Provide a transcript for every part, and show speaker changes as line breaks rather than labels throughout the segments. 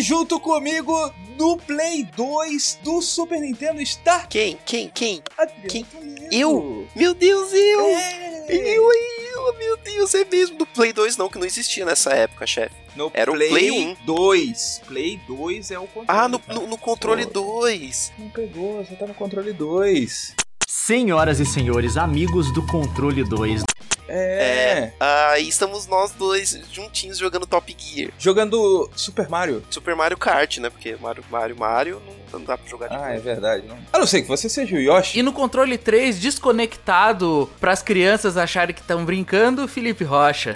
E junto comigo no Play 2 do Super Nintendo está
Quem? Quem? Quem?
Adriano
Quem?
Toledo.
Eu? Meu Deus, eu!
É.
Eu, eu, meu Deus, é mesmo do Play 2 não, que não existia nessa época, chefe.
No
Era o Play 1.
2. Play 2 é o controle.
Ah, no, no, no controle
Pô.
2.
Não pegou, você tá no controle 2.
Senhoras e senhores, amigos do Controle 2.
É.
Aí estamos nós dois juntinhos jogando Top Gear.
Jogando Super Mario.
Super Mario Kart, né? Porque Mario, Mario, Mario não, não dá pra jogar de
Ah, é
novo.
verdade. Não. A não ser que você seja o Yoshi.
E no controle 3, desconectado pras crianças acharem que estão brincando, Felipe Rocha.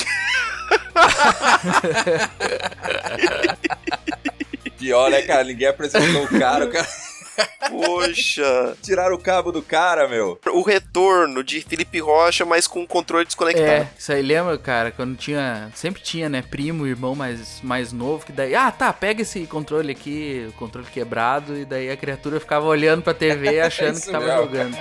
Pior, né, cara? Ninguém apresentou o cara, o cara.
Poxa!
Tiraram o cabo do cara, meu.
O retorno de Felipe Rocha, mas com o controle desconectado.
É, isso aí lembra, cara, quando tinha. Sempre tinha, né? Primo, irmão mais, mais novo, que daí. Ah, tá, pega esse controle aqui, o controle quebrado, e daí a criatura ficava olhando pra TV achando que tava
mesmo.
jogando.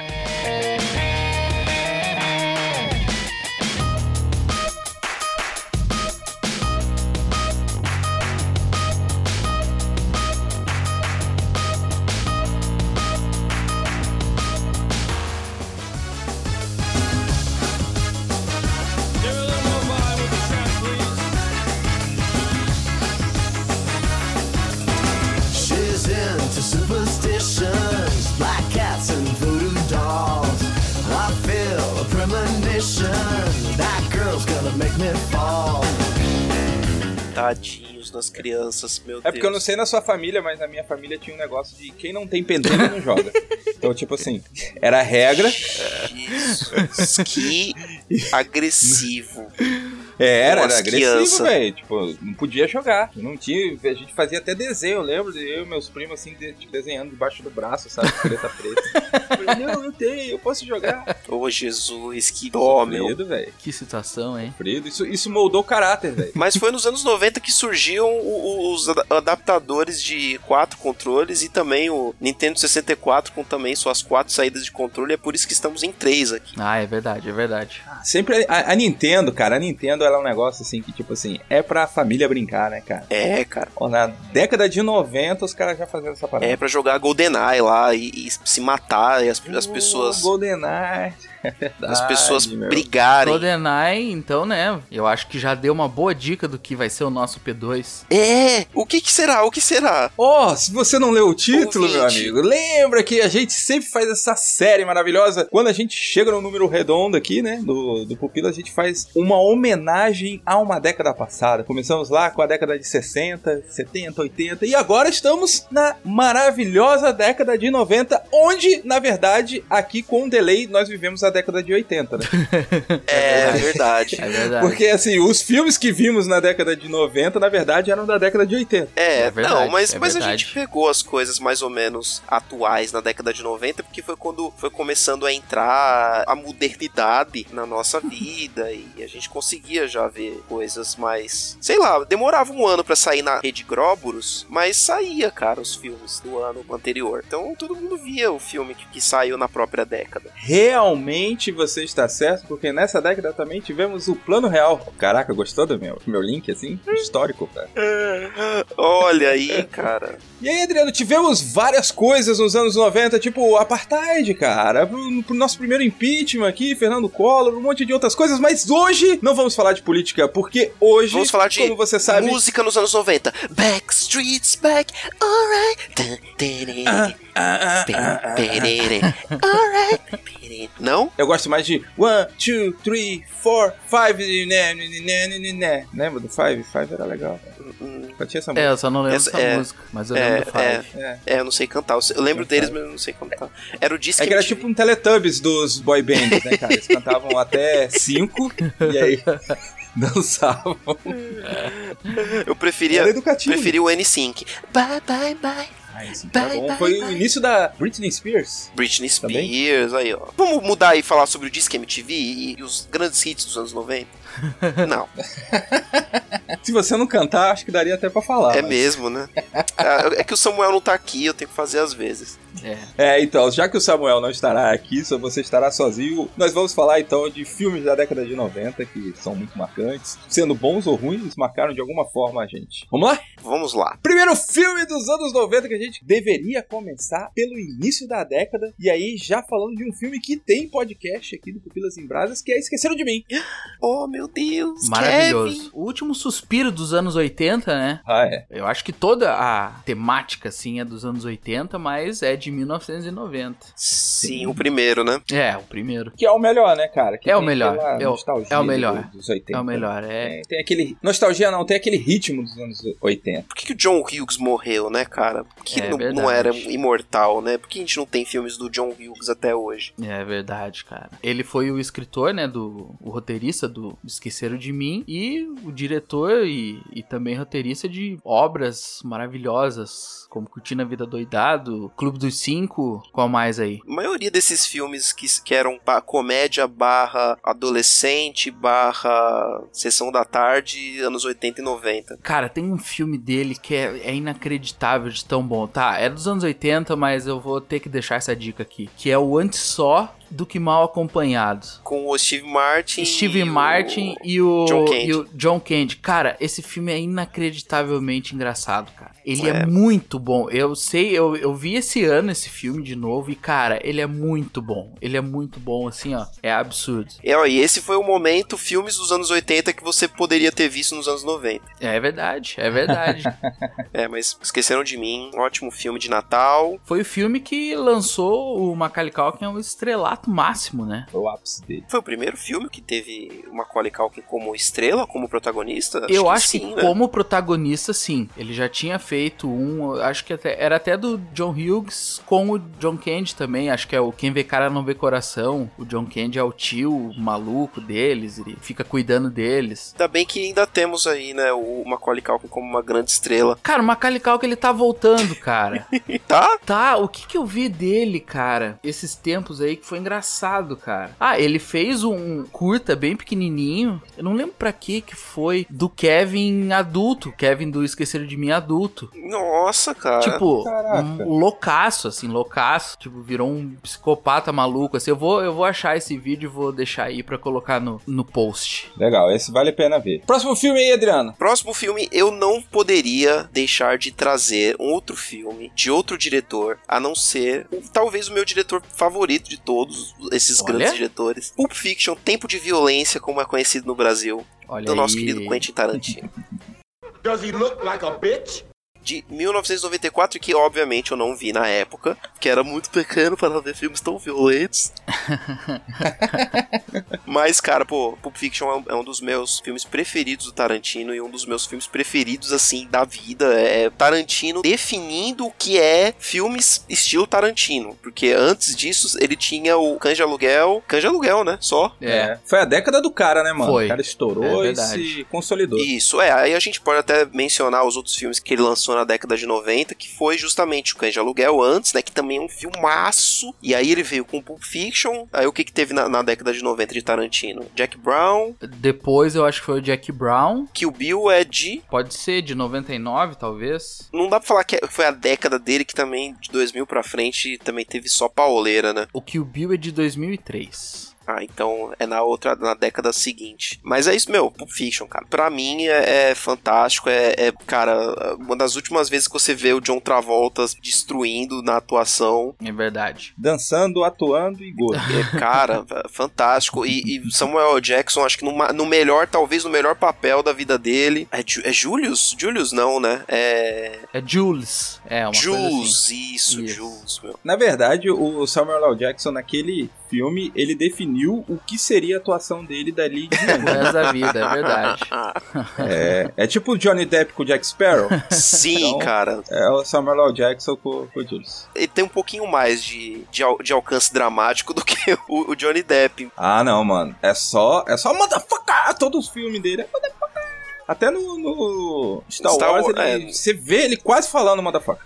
Crianças, meu Deus.
É porque eu não sei na sua família, mas na minha família tinha um negócio de quem não tem pentelho não joga. Então, tipo assim, era a regra.
Jesus, que agressivo.
É, era,
Nossa,
era agressivo, velho. Tipo, não podia jogar. Não tinha. A gente fazia até desenho, eu lembro de eu e meus primos assim, de- tipo, desenhando debaixo do braço, sabe? Preta preta. Eu falei, não, eu tenho, eu posso jogar.
Ô Jesus, que dó, meu.
Velho.
Que situação, hein?
Sofrido. Isso, isso moldou o caráter, velho.
Mas foi nos anos 90 que surgiam os ada- adaptadores de quatro controles e também o Nintendo 64 com também suas quatro saídas de controle. É por isso que estamos em três aqui.
Ah, é verdade, é verdade.
Sempre a, a Nintendo, cara, a Nintendo ela é um negócio assim que, tipo assim, é pra família brincar, né, cara?
É, cara.
Ó, na década de 90 os caras já faziam essa parada.
É pra jogar GoldenEye lá e, e se matar e as, as pessoas.
Oh, GoldenEye. É verdade,
As pessoas
meu.
brigarem.
GoldenEye, então, né? Eu acho que já deu uma boa dica do que vai ser o nosso P2.
É! O que, que será? O que será?
Ó, se você não leu o título, meu
Ouvinte.
amigo, lembra que a gente sempre faz essa série maravilhosa. Quando a gente chega no número redondo aqui, né, do, do Pupila, a gente faz uma homenagem a uma década passada. Começamos lá com a década de 60, 70, 80 e agora estamos na maravilhosa década de 90, onde, na verdade, aqui com um delay, nós vivemos a década de 80, né?
É verdade.
É verdade.
Porque, assim, os filmes que vimos na década de 90, na verdade, eram da década de 80.
É,
É verdade,
não, mas,
é
mas a
verdade.
gente pegou as coisas mais ou menos atuais na década de 90, porque foi quando foi começando a entrar a modernidade na nossa vida e a gente conseguia já ver coisas mais. Sei lá, demorava um ano pra sair na rede Gróbulos, mas saía, cara, os filmes do ano anterior. Então todo mundo via o filme que, que saiu na própria década.
Realmente você está certo, porque nessa década também tivemos o plano real. Caraca, gostou do meu, meu link, assim? Histórico, cara.
Olha aí, cara.
E aí, Adriano, tivemos várias coisas nos anos 90, tipo apartheid, cara, pro, pro nosso primeiro impeachment aqui, Fernando Collor, um monte de outras coisas, mas hoje não vamos falar de política, porque hoje,
Vamos falar de
como você sabe,
Música nos anos 90. Backstreet streets back, alright. Alright. Não?
Eu gosto mais de one, two, three, four, five, né, né, né, né, né, né. Lembra do Five? Five era legal. Só tinha essa
É,
música.
eu só não lembro
Essa-
dessa
é,
música, mas eu
é,
lembro do Five.
É.
É, eu não sei cantar. Eu lembro deles, mas eu não sei cantar. Era o disco
É que era tipo um Teletubbies dos boy bands, né, cara? Eles cantavam até cinco e aí dançavam.
Eu preferia, preferi o N-Sync. Bye, bye, bye.
Ah, tá
Bye,
bom.
bye,
Foi o início da Britney Spears.
Britney
Também?
Spears, aí, ó. Vamos mudar e falar sobre o Disque MTV e, e os grandes hits dos anos 90? Não,
Se você não cantar, acho que daria até pra falar.
é
mas-
mesmo, né? É é que o Samuel não tá aqui, eu tenho que fazer às vezes.
É.
É, então, já que o Samuel não estará aqui, só você estará sozinho, nós vamos falar então de filmes da década de 90 que são muito marcantes. Sendo bons ou ruins, marcaram de alguma forma a gente. Vamos lá?
Vamos lá.
Primeiro filme dos anos 90 que a gente deveria começar pelo início da década. E aí, já falando de um filme que tem podcast aqui do Pupilas em Brasas, que é Esqueceram de Mim.
Oh, meu Deus,
Maravilhoso.
Kevin.
O último suspiro dos anos 80, né?
Ah, é.
Eu acho que toda a temática, assim, é dos anos 80, mas é de 1990.
Sim, o primeiro, né?
É, o primeiro.
Que é o melhor, né, cara? Que
É o melhor. É o-
nostalgia
é o melhor.
do- Dos 80.
É o melhor, é.
Tem, tem aquele. Nostalgia não, tem aquele ritmo dos anos 80.
Por que, que o John Hughes morreu, né, cara? Por que
É
ele não, não era imortal, né? Por que a gente não tem filmes do John Hughes até hoje?
É verdade, cara. Ele foi o escritor, né, do o roteirista do Esqueceram de Mim e o diretor e, e também roteirista de obras maravilhosas, como Curtindo a Vida Doidado, Clube dos Cinco, qual mais aí?
A maioria desses filmes que, que eram comédia barra adolescente barra sessão da tarde, anos 80 e 90.
Cara, tem um filme dele que é, é inacreditável de tão bom. Tá, é dos anos 80, mas eu vou ter que deixar essa dica aqui. Que é o Antes Só do que Mal Acompanhado.
Com o Steve Martin.
Steve
e o-
Martin e o
John Candy.
e o John Candy. Cara, esse filme é inacreditavelmente engraçado, cara. Ele é,
É.
muito bom. Eu sei, eu, eu vi esse ano esse filme de novo e, cara, ele é muito bom. Ele é muito bom, assim, ó. É absurdo.
É, ó, e esse foi o momento, filmes dos anos 80 que você poderia ter visto nos anos 90.
É verdade, é verdade.
É, mas esqueceram de mim. Ótimo filme de Natal.
Foi o filme que lançou o Macaulay Culkin ao estrelato máximo, né?
Foi o ápice dele.
Foi o primeiro filme que teve o Macaulay Culkin como estrela, como protagonista?
eu
que
acho
sim,
que
né?
como protagonista, sim. Ele já tinha feito um, acho que até, era até do John Hughes com o John Candy também. Acho que é o Quem Vê Cara Não Vê Coração. O John Candy é o tio maluco deles, ele fica cuidando deles.
Ainda bem que ainda temos aí, né, o Macaulay Culkin como uma grande estrela.
Cara, o Macaulay Culkin, ele tá voltando, cara.
Tá?
Tá, o que que eu vi dele, cara? Esses tempos aí que foi engraçado, cara. Ah, ele fez um curta bem pequenininho. Eu não lembro pra que que foi do Kevin adulto, Kevin do Esqueceram de Mim adulto.
Nossa, cara.
Tipo,
Caraca.
um loucaço, assim, loucaço. Tipo, virou um psicopata maluco, assim. Eu vou, eu vou achar esse vídeo e vou deixar aí pra colocar no, no post.
Legal, esse vale a pena ver. Próximo filme aí, Adriano.
Próximo filme, eu não poderia deixar de trazer um outro filme de outro diretor, a não ser talvez o meu diretor favorito de todos esses
Olha.
grandes diretores. Pulp Fiction, Tempo de Violência, como é conhecido no Brasil,
Olha
do
aí.
nosso querido Quentin Tarantino.
Does he look like a bitch?
De 1994, que obviamente eu não vi na época, que era muito pequeno para ver filmes tão violentos. Mas, cara, pô, Pulp Fiction é um, é um dos meus filmes preferidos do Tarantino e um dos meus filmes preferidos, assim, da vida. É Tarantino definindo o que é filmes estilo Tarantino. Porque antes disso, ele tinha o Canja Aluguel. Canja Aluguel, né? Só.
É.
Foi a década do cara, né, mano?
Foi.
O cara estourou
É
e se consolidou.
Isso, é. Aí a gente pode até mencionar os outros filmes que ele lançou na década de 90, que foi justamente o Cães de Aluguel antes, né? Que também é um filmaço. E aí ele veio com Pulp Fiction. Aí o que que teve na, na década de 90 de Tarantino? Jack Brown.
Depois eu acho que foi o Jack Brown.
Kill Bill é de...
Pode ser de 99, talvez.
Não dá pra falar que foi a década dele que também, de 2000 pra frente, também teve só pauleira, né?
O Kill Bill é de 2003.
Ah, então é na outra, na década seguinte. Mas é isso, meu, Pulp Fiction, cara. Pra mim é, é fantástico. É, é, cara, uma das últimas vezes que você vê o John Travolta destruindo na atuação.
É verdade.
Dançando, atuando e gordo.
É, cara, fantástico. E, e Samuel L. Jackson, acho que no, no melhor, talvez no melhor papel da vida dele. É, Ju- é Julius? Julius não, né? É.
É Jules. É, uma coisa assim.
Jules, isso,
Isso.
Jules, meu.
Na verdade, o Samuel L. Jackson, naquele filme, ele definiu o que seria a atuação dele dali de
resto da vida, é verdade.
é, é tipo o Johnny Depp com o Jack Sparrow.
Sim,
Então-
cara.
É o Samuel L. Jackson com, com o Jules.
Ele tem um pouquinho mais de, de, al- de alcance dramático do que o, o Johnny Depp.
Ah, não, mano. É só, é só motherfucker. Todos os filmes dele é motherfucker. Até no, no Star,
Star
Wars,
Wars,
ele-
é.
você vê ele quase falando motherfucker.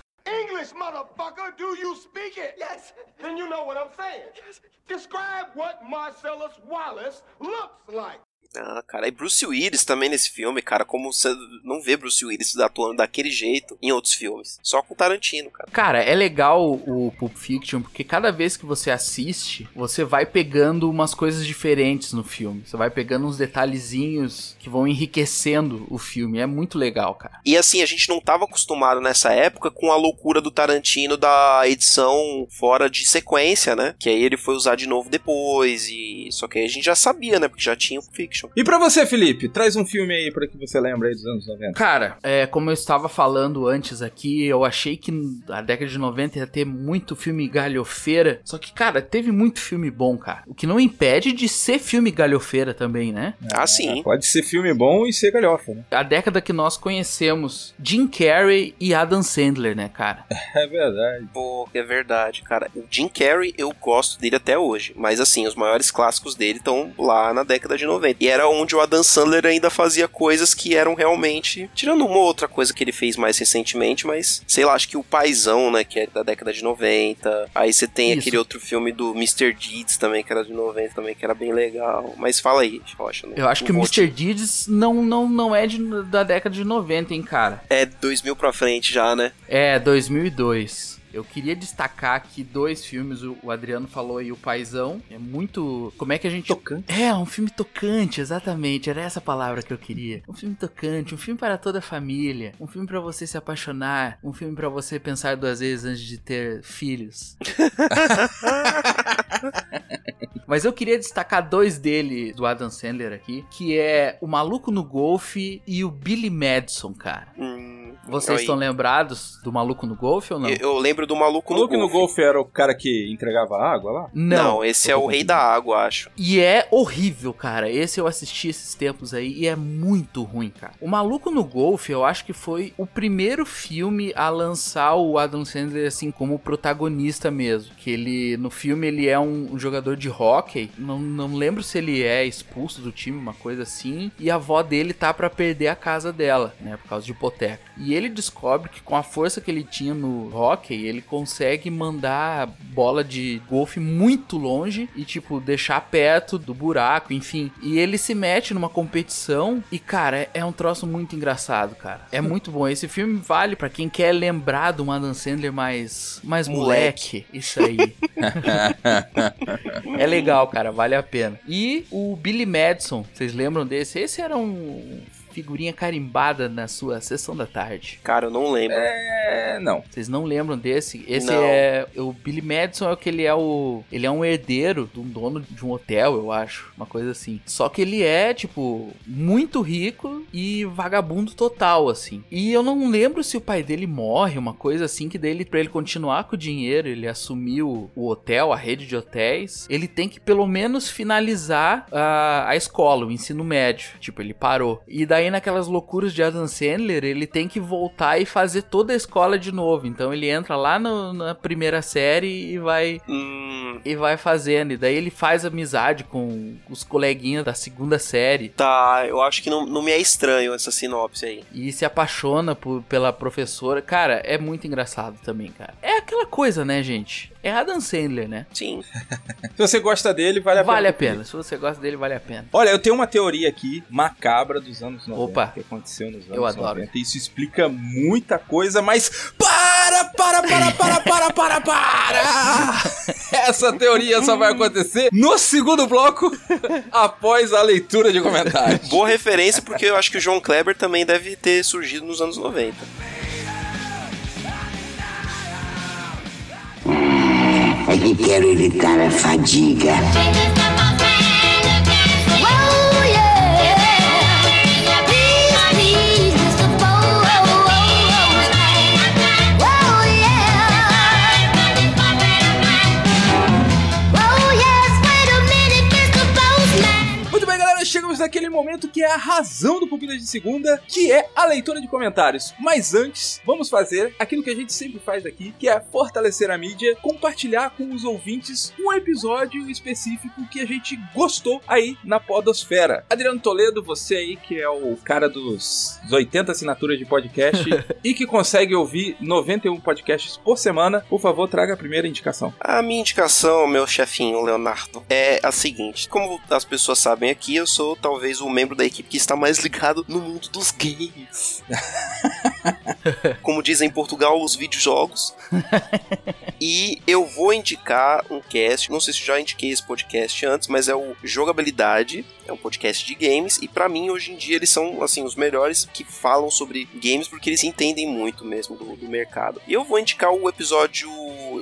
English, motherfucker, do you speak it? Yes. Then you know what I'm saying. Yes. Describe what Marcellus Wallace looks like.
Ah, cara, e Bruce Willis também nesse filme, cara, como você não vê Bruce Willis atuando daquele jeito em outros filmes. Só com Tarantino, cara.
Cara, é legal o Pulp Fiction porque cada vez que você assiste, você vai pegando umas coisas diferentes no filme. Você vai pegando uns detalhezinhos que vão enriquecendo o filme. É muito legal, cara.
E assim, a gente não tava acostumado nessa época com a loucura do Tarantino da edição fora de sequência, né? Que aí ele foi usar de novo depois e só que aí a gente já sabia, né? Porque já tinha o Pulp Fiction.
E pra você, Felipe, traz um filme aí pra que você lembre aí dos anos 90.
Cara, é, como eu estava falando antes aqui, eu achei que a década de 90 ia ter muito filme galhofeira. Só que, cara, teve muito filme bom, cara. O que não impede de ser filme galhofeira também, né?
Ah, sim.
Pode ser filme bom e ser galhofa, né?
A década que nós conhecemos Jim Carrey e Adam Sandler, né, cara?
É verdade.
Pô, é verdade, cara. O Jim Carrey, eu gosto dele até hoje. Mas assim, os maiores clássicos dele estão lá na década de 90. E era onde o Adam Sandler ainda fazia coisas que eram realmente. Tirando uma outra coisa que ele fez mais recentemente, mas sei lá, acho que o Paizão, né? Que é da década de 90. Aí você tem
Isso.
aquele outro filme do Mr. Deeds também, que era de 90 também, que era bem legal. Mas fala aí, Rocha. não-
Eu acho que o Mr.
te-
Deeds não, não, não é de- da década de 90, hein, cara?
É 2000 pra frente já, né?
É, 2002. Eu queria destacar aqui dois filmes, o Adriano falou aí, o Paizão, é muito... Como é que a gente...
Tocante.
É, um filme tocante, exatamente, era essa palavra que eu queria. Um filme tocante, um filme para toda a família, um filme pra você se apaixonar, um filme pra você pensar duas vezes antes de ter filhos. Mas eu queria destacar dois dele, do Adam Sandler aqui, que é o Maluco no Golfe e o Billy Madison, cara.
Hum,
Vocês
aí.
estão lembrados do Maluco no Golfe ou não?
Eu, eu lembro do maluco
O
no
Luke no
Golfe.
Golfe era o cara que entregava água lá?
Não, esse é o Rei da Água, acho.
E é horrível, cara. Esse eu assisti esses tempos aí e é muito ruim, cara. O Maluco no Golfe, eu acho que foi o primeiro filme a lançar o Adam Sandler assim como protagonista mesmo. Que ele, no filme, ele é um, um jogador de hóquei. Não, não lembro se ele é expulso do time, uma coisa assim. E a avó dele tá pra perder a casa dela, né? Por causa de hipoteca. E ele descobre que com a força que ele tinha no hóquei, ele consegue mandar bola de golfe muito longe e, tipo, deixar perto do buraco, enfim. E ele se mete numa competição e, cara, é- um troço muito engraçado, cara. É muito bom. Esse filme vale pra quem quer lembrar do Adam Sandler mais, mais moleque. Isso aí. é legal, cara. Vale a pena. E o Billy Madison, vocês lembram desse? Esse era um figurinha carimbada na sua sessão da tarde.
Cara, eu não lembro.
É, não.
Vocês não lembram desse? Esse
Não.
é o Billy Madison é o que ele é o ele é um herdeiro de um dono de um hotel, eu acho, uma coisa assim. Só que ele é tipo muito rico e vagabundo total assim. E eu não lembro se o pai dele morre, uma coisa assim que dele para ele continuar com o dinheiro, ele assumiu o hotel, a rede de hotéis, ele tem que pelo menos finalizar a, a escola, o ensino médio. Tipo, ele parou. E daí naquelas loucuras de Adam Sandler, ele tem que voltar e fazer toda a escola de novo. Então ele entra lá no- na primeira série e vai
Hum,
e vai fazendo. E daí ele faz amizade com os coleguinhas da segunda série.
tá, eu acho que não, não me é estranho essa sinopse aí.
E se apaixona por- pela professora. Cara, é muito engraçado também, cara. É aquela coisa, né, gente? É Adam Sandler, né?
Sim.
Se você gosta dele, vale a pena.
Vale a pena. Se você gosta dele, vale a pena.
Olha, eu tenho uma teoria aqui macabra dos anos 90.
Opa.
Que aconteceu nos anos
Eu adoro.
90. Isso explica muita coisa, mas Para, para, para, para, para, para, para! Essa teoria só vai acontecer no segundo bloco, após a leitura de comentários.
Boa referência, porque eu acho que o João Kleber também deve ter surgido nos anos 90.
É que quero evitar a fadiga.
Chegamos naquele momento que é a razão do Pupilas de Segunda, que é a leitura de comentários. Mas antes, vamos fazer aquilo que a gente sempre faz aqui, que é fortalecer a mídia, compartilhar com os ouvintes um episódio específico que a gente gostou aí na podosfera. Adriano Toledo, você aí que é o cara dos 80 assinaturas de podcast e que consegue ouvir 91 podcasts por semana, por favor, traga a primeira indicação.
A minha indicação, meu chefinho Leonardo, é a seguinte: como as pessoas sabem aqui, eu sou talvez o membro da equipe que está mais ligado no mundo dos games. como dizem em Portugal, os videojogos. e eu vou indicar um cast, não sei se já indiquei esse podcast antes, mas é o Jogabilidade, é um podcast de games e pra mim hoje em dia eles são assim os melhores que falam sobre games porque eles entendem muito mesmo do, do mercado. E eu vou indicar o episódio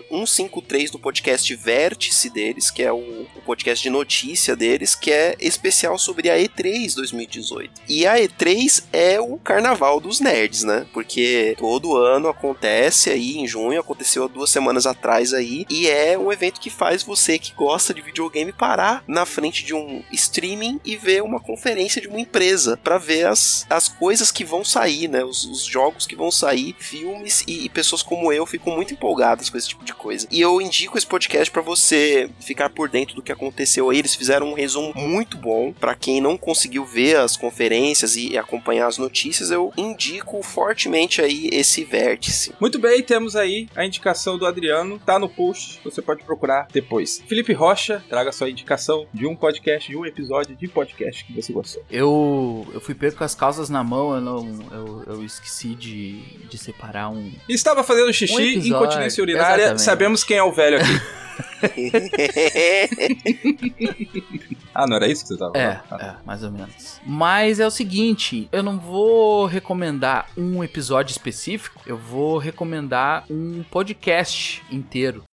153 do podcast Vértice deles, que é o, o podcast de notícia deles, que é especial sobre a E3 2018. E a E3 é o carnaval dos nerds, né? Porque todo ano acontece aí em junho, aconteceu há duas semanas atrás aí, e é um evento que faz você que gosta de videogame parar na frente de um streaming e ver uma conferência de uma empresa para ver as, as coisas que vão sair, né? Os, os jogos que vão sair, filmes e, e pessoas como eu ficam muito empolgadas com esse tipo de coisa. E eu indico esse podcast para você ficar por dentro do que aconteceu aí. Eles fizeram um resumo muito bom para quem não conseguiu ver as conferências e acompanhar as notícias. Eu indico fortemente aí esse vértice.
Muito bem, temos aí a indicação do Adriano, tá no post, você pode procurar depois. Felipe Rocha, traga sua indicação de um podcast, de um episódio de podcast que você gostou.
Eu, eu fui pego com as calças na mão, eu, não, eu, eu esqueci de, de separar um.
Estava fazendo xixi,
Um episódio,
incontinência urinária,
exatamente.
sabemos quem é o velho aqui. ah, não era isso que você tava
É,
falando?
é, mais ou menos. Mas é o seguinte, eu não vou recomendar um episódio específico, eu vou recomendar um podcast inteiro.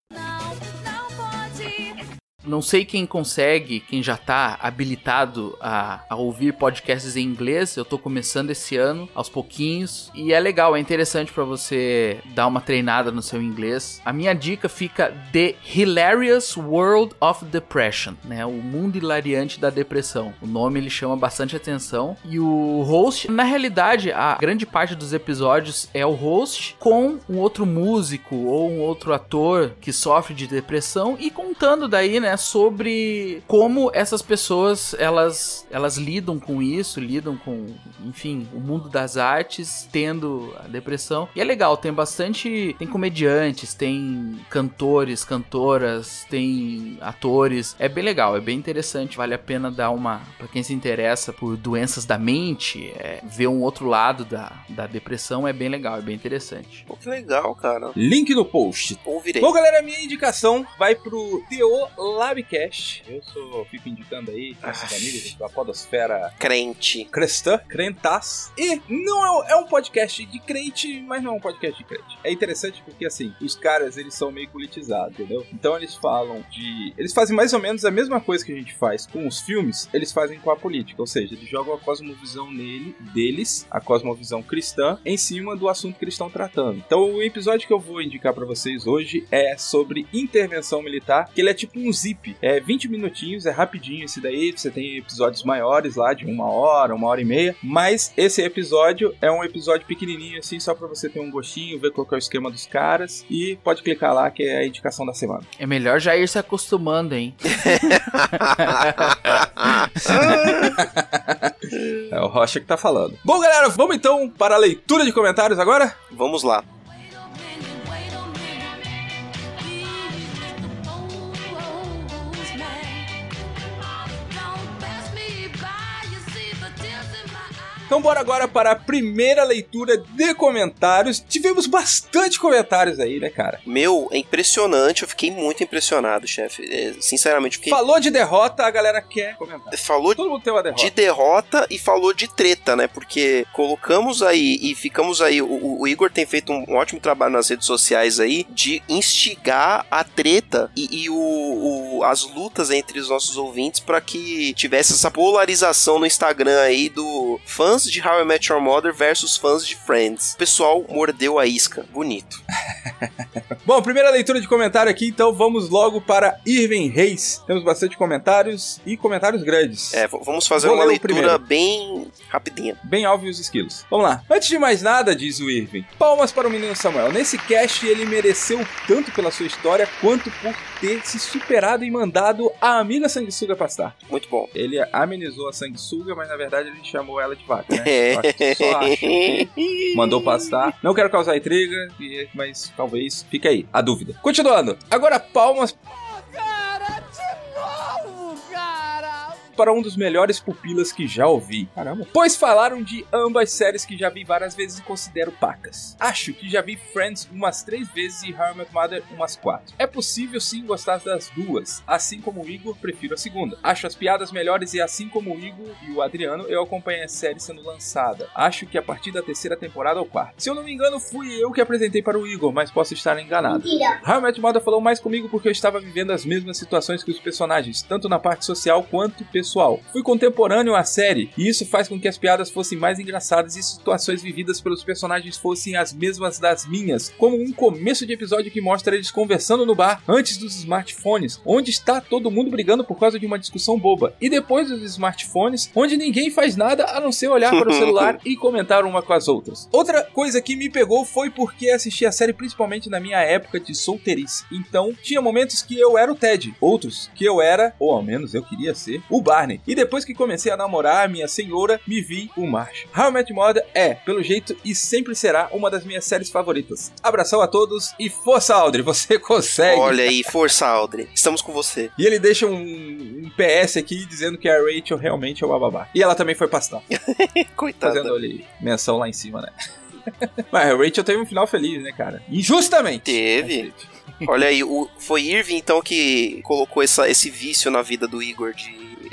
Não sei quem consegue, quem já tá habilitado a, a ouvir podcasts em inglês. Eu tô começando esse ano, aos pouquinhos. E é legal, é interessante pra você dar uma treinada no seu inglês. A minha dica fica The Hilarious World of Depression, né? O mundo hilariante da depressão. O nome ele chama bastante atenção. E o host, na realidade, a grande parte dos episódios é o host com um outro músico ou um outro ator que sofre de depressão e contando daí, né, sobre como essas pessoas elas elas lidam com isso, lidam com, enfim, o mundo das artes tendo a depressão. E é legal, tem bastante, tem comediantes, tem cantores, cantoras, tem atores. É bem legal, é bem interessante, vale a pena dar uma para quem se interessa por doenças da mente, é, ver um outro lado da, da depressão é bem legal, é bem interessante.
Pô, que legal, cara.
Link no post.
Ouvirei.
Bom, galera, minha indicação vai pro TO Labcast. Eu sou, fico indicando aí, nossos amigos da Podosfera
Crente.
cristã, crentaz. E não é, é um podcast de crente, mas não é um podcast de crente. É interessante porque, assim, os caras, eles são meio politizados, entendeu? Então eles falam de... Eles fazem mais ou menos a mesma coisa que a gente faz com os filmes, eles fazem com a política. Ou seja, eles jogam a cosmovisão nele, deles, a cosmovisão cristã, em cima do assunto que eles estão tratando. Então o episódio que eu vou indicar pra vocês hoje é sobre intervenção militar, que ele é tipo um zip. É 20 minutinhos, é rapidinho esse daí. Você tem episódios maiores lá, de uma hora, uma hora e meia. Mas esse episódio é um episódio pequenininho, assim, só pra você ter um gostinho, ver qual que é o esquema dos caras. E pode clicar lá, que é a indicação da semana.
É melhor já ir se acostumando, hein?
É o Rocha que tá falando. Bom, galera, vamos então para a leitura de comentários agora?
Vamos lá.
Então bora agora para a primeira leitura de comentários. Tivemos bastante comentários aí, né, cara?
Meu, é impressionante, eu fiquei muito impressionado, chefe. É, sinceramente, fiquei.
Falou de derrota, a galera quer comentar.
Falou
Todo mundo tem uma derrota.
de derrota e falou de treta, né? Porque colocamos aí e ficamos aí. O, o Igor tem feito um ótimo trabalho nas redes sociais aí de instigar a treta e, e o, o- as lutas entre os nossos ouvintes para que tivesse essa polarização no Instagram aí do fãs de How I Met Your Mother versus fãs de Friends. O pessoal mordeu a isca. Bonito.
Bom, primeira leitura de comentário aqui, então vamos logo para Irving Reis. Temos bastante comentários e comentários grandes.
É, vamos fazer
Vou
uma leitura bem rapidinha.
Bem óbvios os esquilos. Vamos lá. Antes de mais nada, diz o Irving, palmas para o menino Samuel. Nesse cast, ele mereceu tanto pela sua história quanto por ter se superado e mandado a amiga sanguessuga pastar.
Muito bom.
Ele amenizou a sanguessuga, mas na verdade ele chamou ela de vaca, né?
É.
Só acho. Mandou pastar. Não quero causar intriga, mas talvez fique aí a dúvida. Continuando. Agora palmas para um dos melhores pupilas que já ouvi. Caramba. Pois falaram de ambas séries que já vi várias vezes e considero pacas. Acho que já vi Friends umas três vezes e How I Met Mother umas quatro. É possível sim gostar das duas. Assim como o Igor, prefiro a segunda. Acho as piadas melhores e assim como o Igor e o Adriano, eu acompanhei a série sendo lançada. Acho que a partir da terceira temporada ou quarta. Se eu não me engano, fui eu que apresentei para o Igor, mas posso estar enganado. How I Met Mother falou mais comigo porque eu estava vivendo as mesmas situações que os personagens, tanto na parte social quanto pessoal. Fui contemporâneo à série, e isso faz com que as piadas fossem mais engraçadas e situações vividas pelos personagens fossem as mesmas das minhas, como um começo de episódio que mostra eles conversando no bar antes dos smartphones, onde está todo mundo brigando por causa de uma discussão boba, e depois dos smartphones, onde ninguém faz nada a não ser olhar para o celular e comentar uma com as outras. Outra coisa que me pegou foi porque assisti a série principalmente na minha época de solteirice. Então, tinha momentos que eu era o Ted, outros que eu era, ou ao menos eu queria ser, o E depois que comecei a namorar a minha senhora, me vi o Marshall. How I Met Mother é, pelo jeito, e sempre será uma das minhas séries favoritas. Abração a todos e força, Audrey, você consegue!
Olha aí, força, Audrey. Estamos com você.
E ele deixa um, um PS aqui dizendo que a Rachel realmente é uma babá. E ela também foi pastar.
Coitada.
Fazendo ali menção lá em cima, né? Mas a Rachel teve um final feliz, né, cara? Injustamente.
Teve. Olha aí, o, foi Irving então que colocou essa, esse vício na vida do Igor de,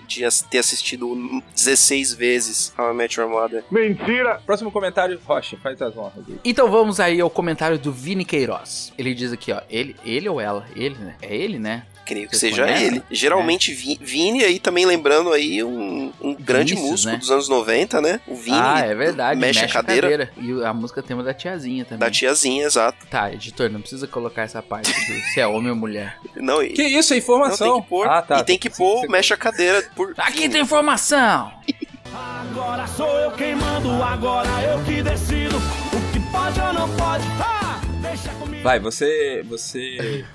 de ter assistido 16 vezes How I Met Your Mother.
Mentira!
Próximo comentário, Rocha, faz as honras aí.
Então vamos aí ao comentário do Vini Queiroz. Ele diz aqui, ó, ele, ele ou ela? Ele, né? É ele, né?
Creio que
Você
seja
conhece?
ele. Geralmente Vi- Vini aí também lembrando aí um, um grande
Vinícius,
músico
né?
dos anos 90, né? O Vini.
ah, é verdade.
Mexe, a cadeira,
E a música tema da tiazinha também.
da tiazinha, exato.
Tá, editor, não precisa colocar essa parte do se é homem ou mulher.
Não, e,
Que isso, é
não
informação.
tem que pôr.
Ah, tá.
E tem que pôr,
sim.
mexe a cadeira por.
Aqui tem informação!
Agora sou eu quem mando, agora eu que decido o que pode ou não pode. Ah, deixa comigo.
Vai, você, você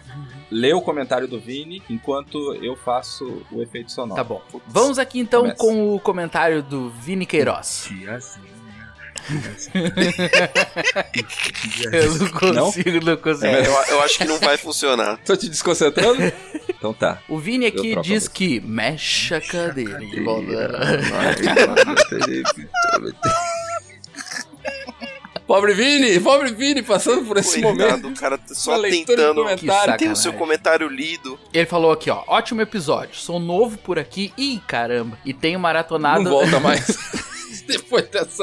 lê o comentário do Vini enquanto eu faço o efeito sonoro.
Tá bom. Vamos aqui então
Começa.
com o comentário do Vini Queiroz. Eu não consigo, não, consigo.
É, eu, eu acho que não vai funcionar.
Tô te desconcentrando? então tá.
O Vini aqui diz que mexe a cadeira e volta.
Pobre Vini, pobre Vini, passando por esse
Coitado,
momento.
o cara tá só tentando ter o seu comentário lido.
Ele falou aqui, ó, ótimo episódio. Sou novo por aqui. Ih, caramba. E tenho maratonado.
Não volta mais. Depois dessa.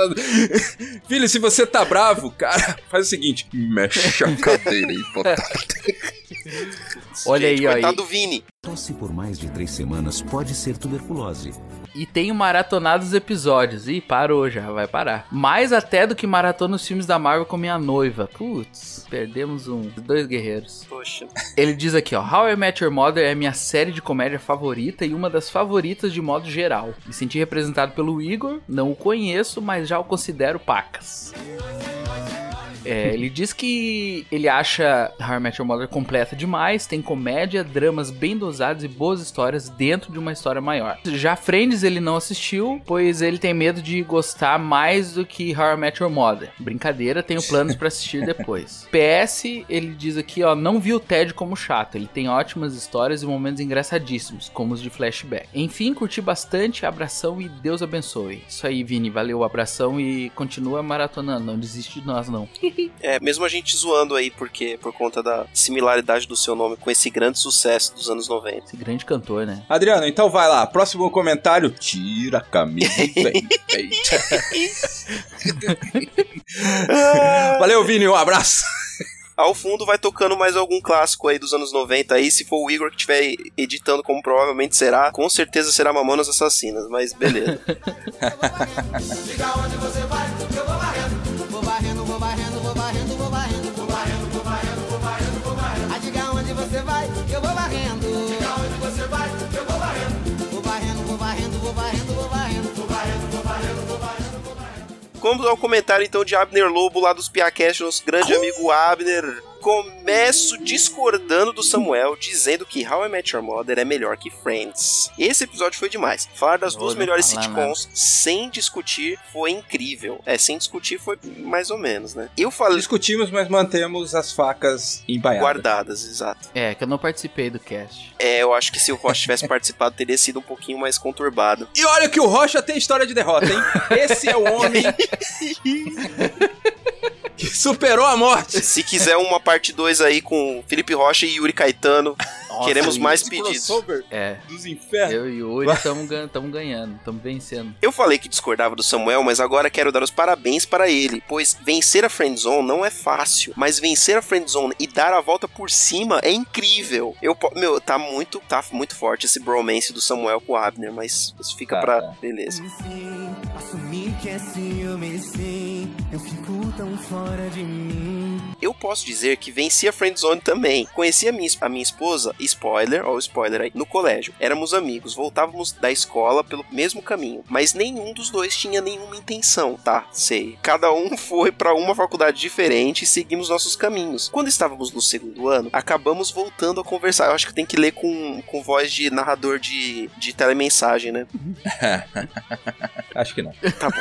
Filho, se você tá bravo, cara, faz o seguinte: mexe a cadeira e bota.
Olha
Gente,
aí, ó.
coitado
E,
do Vini.
Tosse por mais de três semanas pode ser tuberculose.
E tenho maratonado os episódios. Ih, parou já, vai parar. Mais até do que maratona os filmes da Marvel com minha noiva. Putz, perdemos um, dois guerreiros.
Poxa.
Ele diz aqui, ó, How I Met Your Mother é minha série de comédia favorita e uma das favoritas de modo geral. Me senti representado pelo Igor, não o conheço, mas já o considero pacas. É, ele diz que ele acha How I Met Your Mother completa demais, tem comédia, dramas bem dosados e boas histórias dentro de uma história maior. Já Friends ele não assistiu, pois ele tem medo de gostar mais do que How I Met Your Mother. Brincadeira, tenho planos pra assistir depois. PS, ele diz aqui, ó, não viu o Ted como chato, ele tem ótimas histórias e momentos engraçadíssimos, como os de flashback. Enfim, curti bastante, abração e Deus abençoe. Isso aí, Vini, valeu, abração e continua maratonando, não desiste de nós não.
É, mesmo a gente zoando aí, porque por conta da similaridade do seu nome com esse grande sucesso dos anos 90.
Esse grande cantor, né?
Adriano, então vai lá. Próximo comentário. Tira a camisa. Valeu, Vini. Um abraço.
Ao fundo vai tocando mais algum clássico aí dos anos 90 aí, se for o Igor que estiver editando, como provavelmente será, com certeza será Mamonas Assassinas, mas beleza. Vamos ao comentário então de Abner Lobo lá dos Piacast, nosso grande amigo Abner. Começo discordando do Samuel, dizendo que How I Met Your Mother é melhor que Friends. Esse episódio foi demais. Falar das duas melhores
falar
sitcoms sem discutir foi incrível. É, sem discutir foi mais ou menos, né? Eu falei
Discutimos, mas mantemos as facas embaiadas.
guardadas, exato.
É, que eu não participei do cast.
É, eu acho que se o Rocha tivesse participado teria sido um pouquinho mais conturbado.
E olha que o Rocha tem história de derrota, hein? Esse é o homem que superou a morte.
Se quiser uma parte 2 aí com Felipe Rocha e Yuri Caetano,
Nossa,
queremos mais pedidos.
É,
dos infernos.
eu e Yuri estamos ganhando, estamos vencendo.
Eu falei que discordava do Samuel, mas agora quero dar os parabéns para ele, pois vencer a Friendzone não é fácil, mas vencer a Friendzone e dar a volta por cima é incrível. Eu, meu, tá muito, tá muito forte esse bromance do Samuel com o Abner, mas isso fica
Tá,
pra
tá.
beleza.
Sim, assumir que é ciúme, sim. Eu fico tão fora de mim.
Eu posso dizer que venci a Friendzone também. Conheci a minha, a minha esposa, spoiler, ou spoiler aí, no colégio. Éramos amigos, voltávamos da escola pelo mesmo caminho, mas nenhum dos dois tinha nenhuma intenção, tá? Sei. Cada um foi pra uma faculdade diferente e seguimos nossos caminhos. Quando estávamos no segundo ano, acabamos voltando a conversar. Eu acho que tem que ler com, com voz de narrador de, de telemensagem, né?
Acho que não.
Tá bom.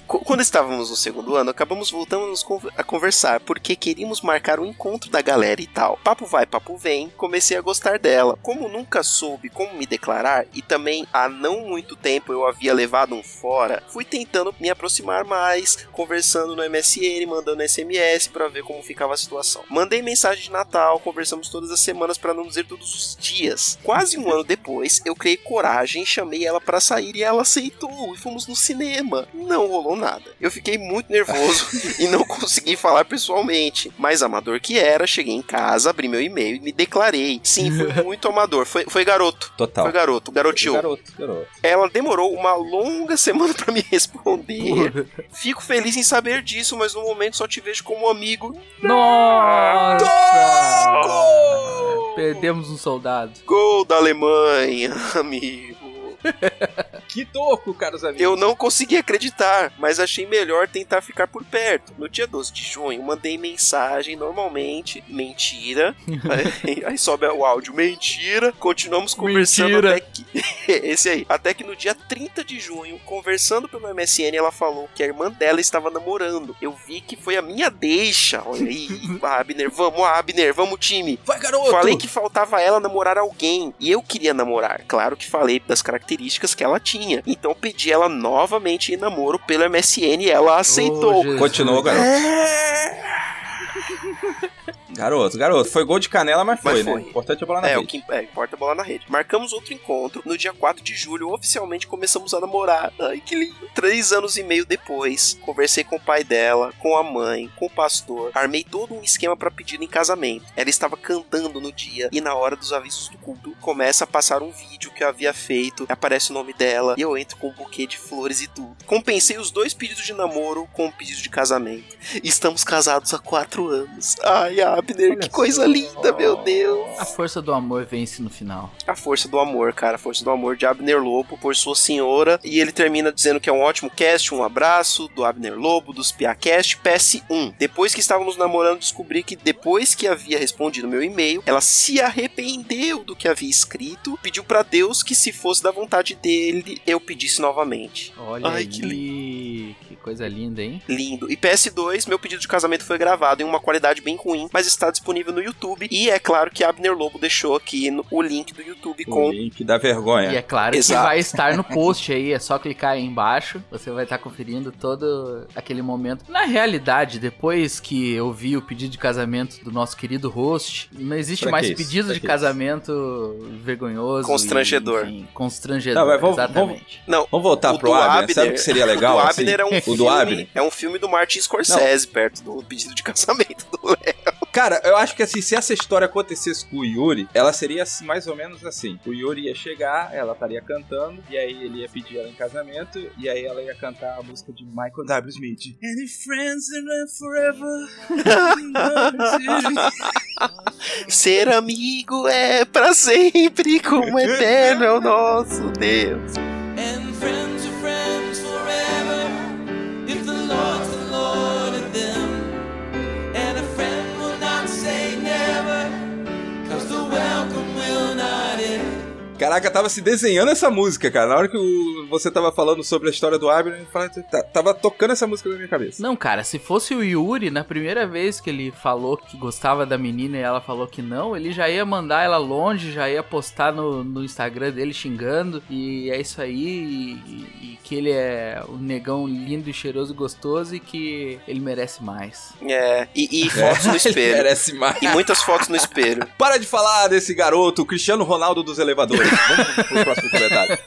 Quando estávamos no segundo ano, acabamos voltando a conversar, porque queríamos marcar o encontro da galera e tal. Papo vai, papo vem, comecei a gostar dela. Como nunca soube como me declarar, e também há não muito tempo eu havia levado um fora, fui tentando me aproximar mais, conversando no MSN, mandando SMS pra ver como ficava a situação. Mandei mensagem de Natal, conversamos todas as semanas pra não dizer todos os dias. Quase um ano depois, eu criei coragem, chamei ela pra sair e ela aceitou e fomos no cinema. Não rolou nada. Eu fiquei muito nervoso e não consegui falar pessoalmente. Mas amador que era, cheguei em casa, abri meu e-mail e me declarei. Sim, foi muito amador. Foi, foi garoto.
Total.
Foi garoto, garoteou.
Garoto, garoto.
Ela demorou uma longa semana pra me responder. Fico feliz em saber disso, mas no momento só te vejo como amigo.
Nossa! Perdemos um soldado.
Gol da Alemanha, amigo.
Que toco, caros amigos.
Eu não consegui acreditar, mas achei melhor tentar ficar por perto. No dia 12 de junho, mandei mensagem normalmente, mentira. aí, aí sobe o áudio, mentira. Continuamos conversando
Mentira.
até que. Esse aí. Até que no dia 30 de junho, conversando pelo MSN, ela falou que a irmã dela estava namorando. Eu vi que foi a minha deixa. Olha aí, Abner, vamos, Abner, vamos, time.
Vai, garoto!
Falei que faltava ela namorar alguém e eu queria namorar. Claro que falei das características que ela tinha. Então pedi ela novamente em namoro pelo MSN e ela aceitou.
Jesus.
Continuou, garoto.
É,
Garoto, garoto. Foi gol de canela, mas foi,
Mas
né?
foi.
Importante é a bola na
É, o
rede.
que é, importa a bola na rede. Marcamos outro encontro no dia 4 de julho. Oficialmente começamos a namorar. Ai, que lindo. Três anos e meio depois, conversei com o pai dela, com a mãe, com o pastor. Armei todo um esquema pra pedir em casamento. Ela estava cantando no dia e na hora dos avisos do culto. começa a passar um vídeo que eu havia feito, aparece o nome dela, e eu entro com um buquê de flores e tudo. Compensei os dois pedidos de namoro com um pedido de casamento. Estamos casados há quatro anos. Ai, Abner, que coisa linda, meu Deus.
A força do amor vence no final.
A força do amor, cara. A força do amor de Abner Lobo por sua senhora. E ele termina dizendo que é um ótimo cast, um abraço do Abner Lobo, dos Piacast, PS1. Depois que estávamos namorando, descobri que depois que havia respondido meu e-mail, ela se arrependeu do que havia escrito, pediu pra Deus que se fosse da vontade dele, eu pedisse novamente.
Olha
Ai,
aí,
que
que, coisa linda, hein?
Lindo. E PS2, meu pedido de casamento foi gravado em uma qualidade bem ruim, mas está disponível no YouTube. E é claro que Abner Lobo deixou aqui no- o link do YouTube com
O link da vergonha.
E é claro
Exato.
que vai estar no post aí, é só clicar aí embaixo, você vai estar conferindo todo aquele momento. Na realidade, depois que eu vi o pedido de casamento do nosso querido host, não existe
Pra
mais
isso?
pedido
Pra
de casamento vergonhoso.
Constrangedor.
E, enfim, constrangedor,
Não, mas vamos-
exatamente.
Não,
Vamos voltar
o
pro
do
Abner. Sabe o que seria legal?
O do
assim?
Abner é um
o
filme,
do Abner.
é um filme do Martin Scorsese perto do pedido de casamento do Léo.
Cara, eu acho que assim, se essa história acontecesse com o Yuri, ela seria assim, mais ou menos assim. O Yuri ia chegar, ela estaria cantando, e aí ele ia pedir ela em casamento, e aí ela ia cantar a música de Michael W. Smith. Any friends forever?
Ser amigo é pra sempre, como eterno é o nosso Deus.
Caraca, tava se desenhando essa música, cara. Na hora que o- você tava falando sobre a história do Abner, tá- tava tocando essa música na minha cabeça.
Não, cara, se fosse o Yuri, na primeira vez que ele falou que gostava da menina e ela falou que não, ele já ia mandar ela longe, já ia postar no, no Instagram dele xingando. E é isso aí. E, e- que ele é um negão lindo e cheiroso e gostoso e que ele merece mais.
É, e, e fotos no
Ele
espelho.
merece mais.
E muitas fotos no espelho.
Para de falar desse garoto, o Cristiano Ronaldo dos elevadores. Vamos pro próximo comentário.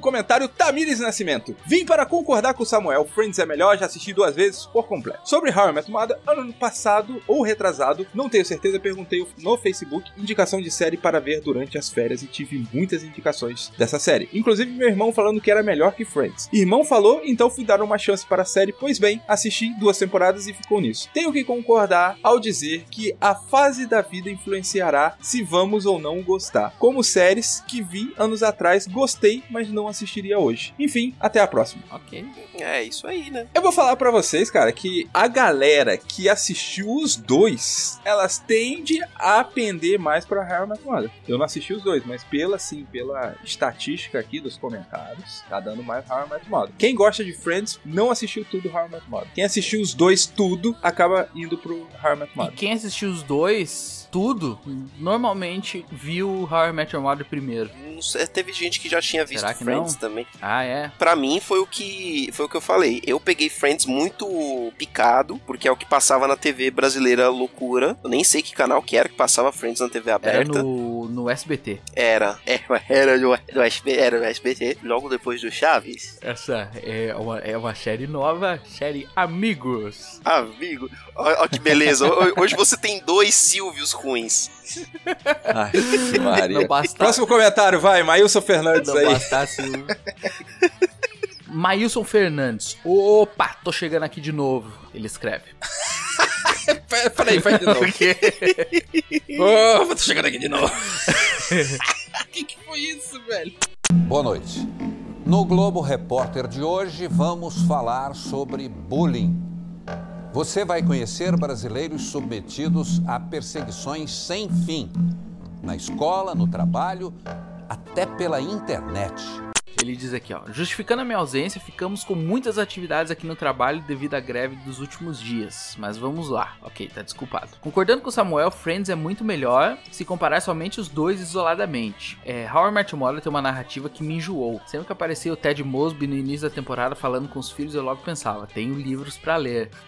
Comentário, Tamires Nascimento. Vim para concordar com o Samuel, Friends é melhor, já assisti duas vezes por completo. Sobre How I Met Mother, ano passado ou retrasado, não tenho certeza, perguntei no Facebook indicação de série para ver durante as férias e tive muitas indicações dessa série. Inclusive meu irmão falando que era melhor que Friends. Irmão falou, então fui dar uma chance para a série, pois bem, assisti duas temporadas e ficou nisso. Tenho que concordar ao dizer que a fase da vida influenciará se vamos ou não gostar. Como séries que vi anos atrás, gostei, mas não assistiria hoje. Enfim, até a próxima.
Ok.
É isso aí, né?
Eu vou falar pra vocês, cara, que a galera que assistiu os dois, elas tendem a pender mais pra Met Mother. Eu não assisti os dois, mas pela, assim, pela estatística aqui dos comentários, tá dando mais Met Mother. Quem gosta de Friends não assistiu tudo Met Mother. Quem assistiu os dois tudo, acaba indo pro I Met
E
Mother.
quem assistiu os dois, tudo, normalmente viu How I Met Your Mother primeiro.
Sei, teve gente que já tinha visto Friends
não?
também.
Ah, é?
Pra mim foi o que foi o que eu falei. Eu peguei Friends muito picado, porque é o que passava na TV brasileira loucura. Eu nem sei que canal que era que passava Friends na TV
Era
aberta.
no, no SBT.
Era, era, era do SB, era do SBT, logo depois do Chaves.
Essa é uma, é uma série nova, série Amigos.
Amigo, ó que beleza. Ho- Hoje você tem dois Silvios ruins.
Ai, Maria. Próximo comentário, vai, Maílson Fernandes
Não
aí.
bastasse o... Maílson Fernandes. Opa, tô chegando aqui de novo. Ele escreve.
Peraí, faz de novo. Ô, tô chegando aqui de novo. que que foi isso, velho?
Boa noite. No Globo Repórter de hoje vamos falar sobre bullying. Você vai conhecer brasileiros submetidos a perseguições sem fim, na escola, no trabalho, até pela internet.
Ele diz aqui, ó. Justificando a minha ausência, ficamos com muitas atividades aqui no trabalho devido à greve dos últimos dias. Mas vamos lá. Ok, tá desculpado. Concordando com o Samuel, Friends é muito melhor se comparar somente os dois isoladamente. É, How I Met Your tem uma narrativa que me enjoou. Sempre que aparecia o Ted Mosby no início da temporada falando com os filhos, eu logo pensava, tenho livros pra ler.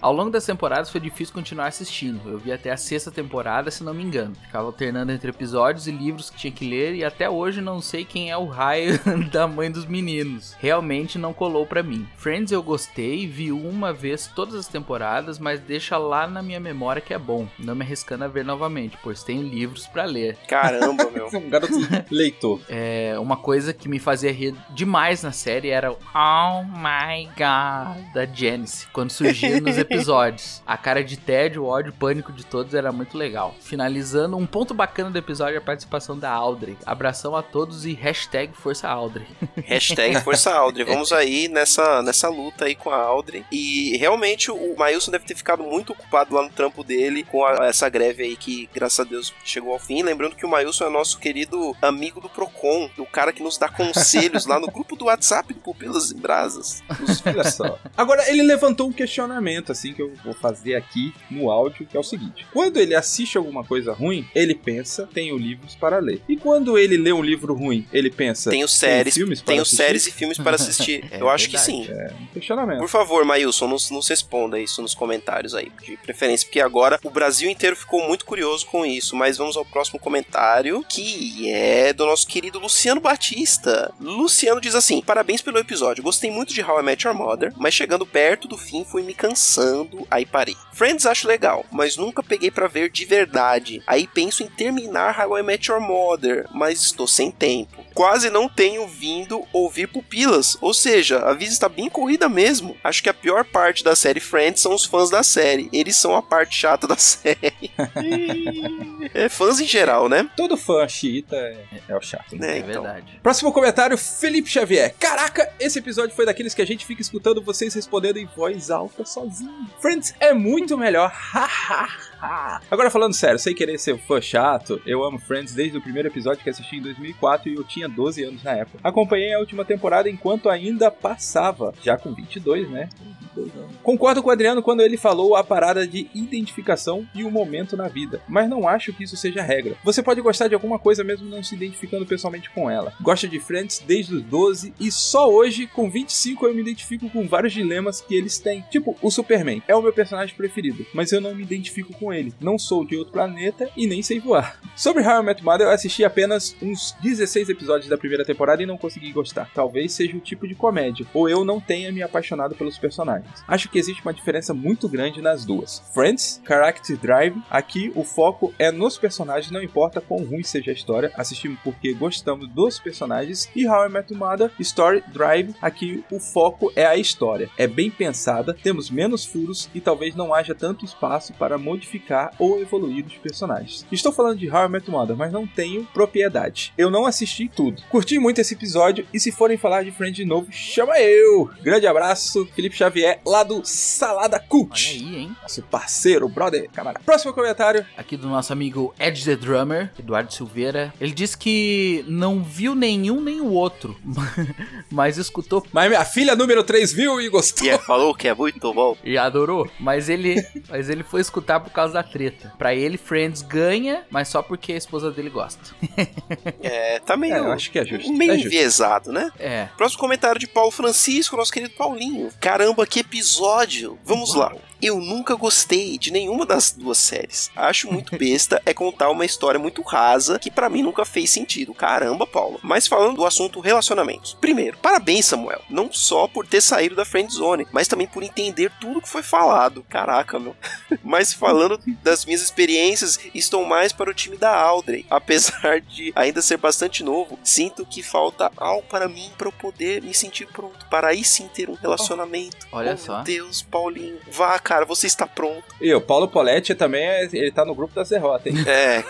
Ao longo das temporadas foi difícil continuar assistindo. Eu vi até a sexta temporada, se não me engano. Ficava alternando entre episódios e livros que tinha que ler e até hoje não sei quem é o raio da mãe dos meninos. Realmente não colou pra mim. Friends eu gostei, vi uma vez todas as temporadas, mas deixa lá na minha memória que é bom, não me arriscando a ver novamente, pois tenho livros pra ler.
Caramba, meu.
Um garoto leitor.
É, uma coisa que me fazia rir demais na série era o Oh my God da Janice, quando surgia nos episódios. A cara de tédio, ódio, pânico de todos era muito legal. Finalizando, um ponto bacana do episódio é a participação da Audrey. Abração a todos e hashtag Força Audrey.
Hashtag Força Audrey. Vamos aí nessa, nessa luta aí com a Audrey. E realmente o Mailson deve ter ficado muito ocupado lá no trampo dele com a- essa greve aí que, graças a Deus, chegou ao fim. Lembrando que o Mailson é nosso querido amigo do Procon, o cara que nos dá conselhos lá no grupo do WhatsApp do Pupilas em Brasas. Nos-
Olha só. Agora, ele levantou um questionamento, assim, que eu vou fazer aqui no áudio, que é o seguinte. Quando ele assiste alguma coisa ruim, ele pensa, tenho livros para ler. E quando ele lê um livro ruim, ele pensa,
Tenho séries,
filmes para
tenho
assistir?
séries e filmes para assistir.
É
Eu acho que
verdade.
sim.
É um questionamento.
Por favor, Mailson, nos, nos responda isso nos comentários aí, de preferência, porque agora o Brasil inteiro ficou muito curioso com isso. Mas vamos ao próximo comentário, que é do nosso querido Luciano Batista. Luciano diz assim: Parabéns pelo episódio, gostei muito de How I Met Your Mother, mas chegando perto do fim fui me cansando, aí parei. Friends acho legal, mas nunca peguei pra ver de verdade. Aí penso em terminar How I Met Your Mother, mas estou sem tempo. Quase não tenho vindo ouvir pupilas, ou seja, a vida está bem corrida mesmo. Acho que a pior parte da série Friends são os fãs da série. Eles são a parte chata da série. é fãs em geral, né?
Todo fã xiita é, é o chato. né?
É,
É
então.
verdade.
Próximo comentário, Felipe Xavier. Caraca, esse episódio foi daqueles que a gente fica escutando vocês respondendo em voz alta sozinho. Friends é muito melhor. Hahaha. Agora falando sério, sem querer ser um fã chato, eu amo Friends desde o primeiro episódio que assisti em 2004 e eu tinha 12 anos na época. Acompanhei a última temporada enquanto ainda passava, já com 22, né? 22 anos. Concordo com o Adriano quando ele falou a parada de identificação e o momento na vida, mas não acho que isso seja regra. Você pode gostar de alguma coisa mesmo não se identificando pessoalmente com ela. Gosto de Friends desde os 12 e só hoje, com 25, eu me identifico com vários dilemas que eles têm. Tipo, o Superman é o meu personagem preferido, mas eu não me identifico com ele. Não sou de outro planeta e nem sei voar. Sobre How I Met Mother, eu assisti apenas uns 16 episódios da primeira temporada e não consegui gostar. Talvez seja o tipo de comédia, ou eu não tenha me apaixonado pelos personagens. Acho que existe uma diferença muito grande nas duas. Friends, Character Drive, aqui o foco é nos personagens, não importa quão ruim seja a história, assistimos porque gostamos dos personagens. E How I Met Mother, Story Drive, aqui o foco é a história. É bem pensada, temos menos furos e talvez não haja tanto espaço para modificar ou evoluir os personagens. Estou falando de How I Met Mother, mas não tenho propriedade. Eu não assisti tudo. Curti muito esse episódio e se forem falar de Friends de novo, chama eu! Grande abraço, Felipe Xavier, lá do Salada
Olha
Cult.
aí, hein?
Nosso parceiro, brother, camarada. Próximo comentário.
Aqui do nosso amigo Ed the Drummer, Eduardo Silveira. Ele disse que não viu nenhum nem o outro, mas escutou
Mas minha filha número 3 viu e gostou.
E falou que é muito bom.
e adorou. Mas ele, mas ele foi escutar por causa da treta. Pra ele, Friends ganha, mas só porque a esposa dele gosta.
É, tá meio,
É, eu acho que é justo.
meio
É justo.
enviesado, né?
É.
Próximo comentário de Paulo Francisco, nosso querido Paulinho. Caramba, que episódio! Vamos lá. Eu nunca gostei de nenhuma das duas séries. Acho muito besta é contar uma história muito rasa que pra mim nunca fez sentido. Caramba, Paulo. Mas falando do assunto relacionamentos. Primeiro, parabéns, Samuel. Não só por ter saído da friend zone, mas também por entender tudo que foi falado. Caraca, meu. Mas falando das minhas experiências, estou mais para o time da Audrey. Apesar de ainda ser bastante novo, sinto que falta algo para mim para eu poder me sentir pronto para aí sim ter um relacionamento.
Olha
oh,
só.
Meu Deus, Paulinho. Vá, cara, você está pronto.
E o Paulo Poletti também, é, ele tá no grupo das derrotas, hein?
É,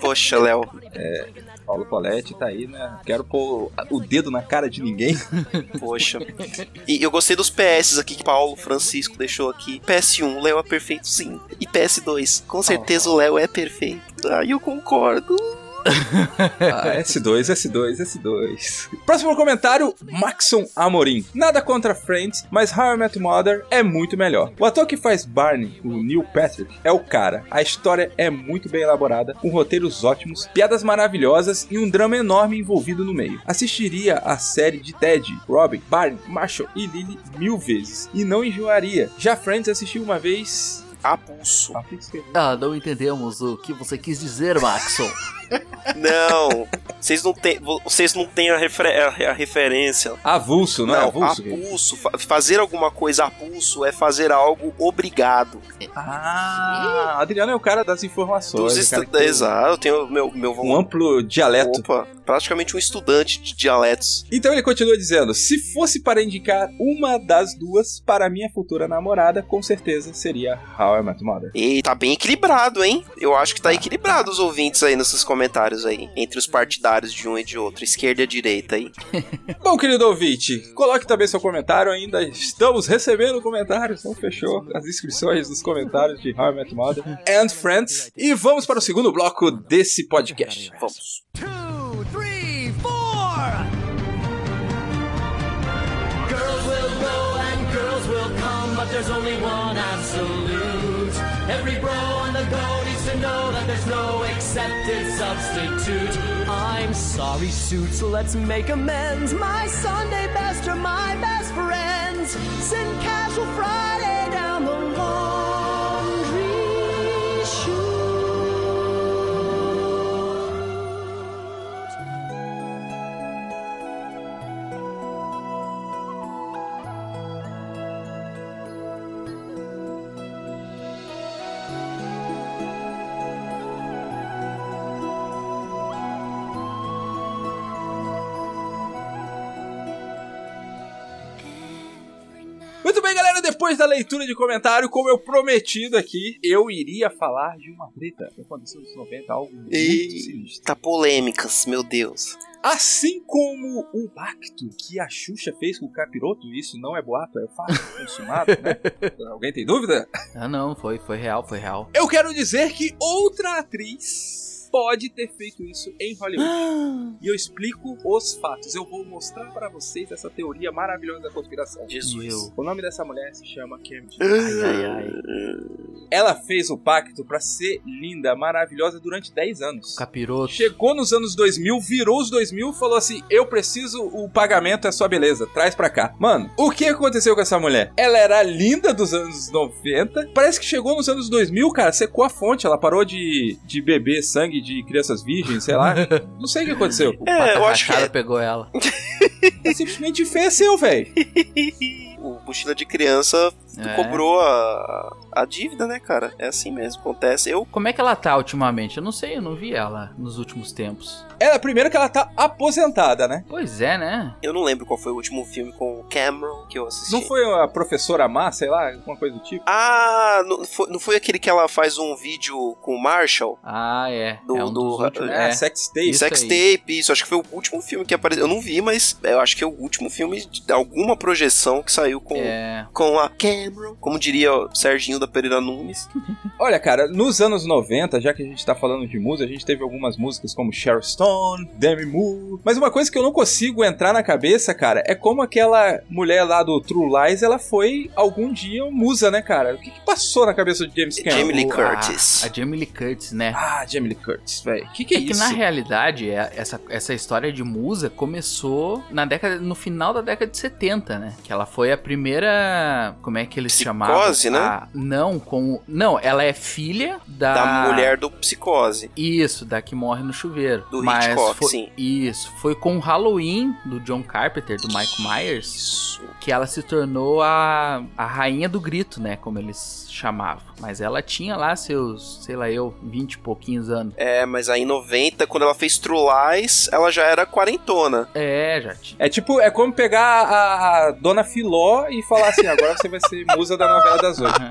poxa, Léo.
Paulo Poletti tá aí, né? Quero pôr o dedo na cara de ninguém.
Poxa. E eu gostei dos PS aqui que Paulo Francisco deixou aqui. PS1, Léo é perfeito sim. E PS2, com certeza o Léo é perfeito. Ah, eu concordo.
Ah, S2, S2, S2. Próximo comentário, Maxon Amorim. Nada contra Friends, mas How I Met Mother é muito melhor. O ator que faz Barney, o Neil Patrick, é o cara. A história é muito bem elaborada, com roteiros ótimos, piadas maravilhosas e um drama enorme envolvido no meio. Assistiria a série de Ted, Robin, Barney, Marshall e Lily mil vezes e não enjoaria. Já Friends assisti uma vez
a pulso.
Ah, não entendemos o que você quis dizer, Maxon.
Não, vocês não têm, vocês não têm a, refer- a- a referência.
Avulso, não, é avulso?
a pulso. Fa- Fazer alguma coisa a pulso é fazer algo obrigado.
Ah, Adriano é o cara das informações.
Dos
cara que
Exato, eu tenho meu, meu
Um amplo dialeto.
Opa, praticamente um estudante de dialetos.
Então ele continua dizendo: se fosse para indicar uma das duas para minha futura namorada, com certeza seria How I Met Mother.
E tá bem equilibrado, hein? Eu acho que tá equilibrado os ouvintes aí nesses comentários aí. Entre os partidários de um e de outro. Esquerda e direita aí.
Bom, querido ouvinte, coloque também seu comentário. Ainda estamos recebendo comentários. Não fechou as inscrições dos comentários de How I Met Mother and Friends. E vamos para o segundo bloco desse podcast.
Vamos.
Two, three, four. Girls will go and girls will come, but there's only one absolute. Every bro know that there's no accepted substitute. I'm sorry, suits, let's make amends. My Sunday best are my best friends. Send casual Friday
depois da leitura de comentário, como eu prometido aqui, eu iria falar de uma treta que aconteceu nos 90, algo muito sinistro.
Eita, polêmicas, meu Deus.
Assim como o pacto que a Xuxa fez com o Capiroto, isso não é boato, é fato consumado, né? Alguém tem dúvida?
Ah, não, foi, foi real, foi real.
Eu quero dizer que outra atriz pode ter feito isso em Hollywood. e eu explico os fatos. Eu vou mostrar para vocês essa teoria maravilhosa da conspiração.
Jesus.
O nome dessa mulher se chama Cameron.
Ai, ai, ai.
Ela fez o pacto pra ser linda, maravilhosa durante 10 anos.
Capiroto.
Chegou nos anos 2000, virou os 2000 e falou assim: Eu preciso, o pagamento é sua beleza, traz pra cá. Mano, o que aconteceu com essa mulher? Ela era linda dos anos 90, parece que chegou nos anos 2000, cara, secou a fonte, ela parou de, de beber sangue de crianças virgens, sei lá. Não sei o que aconteceu.
É, eu acho que
Cara
é,
pegou ela.
É simplesmente enfeieceu, velho.
o mochila de criança
É.
cobrou a, a dívida, né, cara? É assim mesmo, acontece. Eu
Como é que ela tá ultimamente? Eu não sei, eu não vi ela nos últimos tempos.
Ela, primeiro que ela tá aposentada, né?
Pois é, né?
Eu não lembro qual foi o último filme com o Cameron que eu assisti.
Não foi a professora Má, sei lá, alguma coisa do tipo?
Ah, não foi, não foi aquele que ela faz um vídeo com o Marshall?
Ah, é.
Do-
é um
do-
dos últimos.
É,
É.
sex tape.
Isso
Sex
aí.
Tape, isso. Acho que foi o último filme que apareceu. Eu não vi, mas eu acho que é o último filme de alguma projeção que saiu com,
É.
com a Cameron. Como diria o Serginho da Pereira Nunes.
Olha, cara, nos anos 90, já que a gente tá falando de música, a gente teve algumas músicas como Cheryl Stone, Demi Moore. Mas uma coisa que eu não consigo entrar na cabeça, cara, é como aquela mulher lá do True Lies, ela foi algum dia musa, né, cara? O que, que passou na cabeça de James Cameron?
Jamie Lee
O-
Curtis.
A, a Jamie Lee Curtis, né?
Ah, Jamie Lee Curtis, velho. O que, que é,
É que
isso?
na realidade, é- essa, essa história de musa começou na década, no final da década de 70, né? Que ela foi a primeira. Como é que eles chamavam?
Psicose, né?
A- não, com. Não, ela é filha da.
Da mulher do Psicose.
Isso, da que morre no chuveiro.
Do
Mas
Hitchcock,
foi-
sim.
Isso. Foi com o Halloween do John Carpenter, do Michael Myers,
Isso.
Que ela se tornou a, a rainha do grito, né? Como eles chamavam. Mas ela tinha lá seus, sei lá eu, 20 e pouquinhos anos.
É, mas aí em 90, quando ela fez True Lies, ela já era quarentona.
É, já tinha.
É tipo, é como pegar a, a Dona Filó e falar assim, agora você vai ser musa da novela das oito.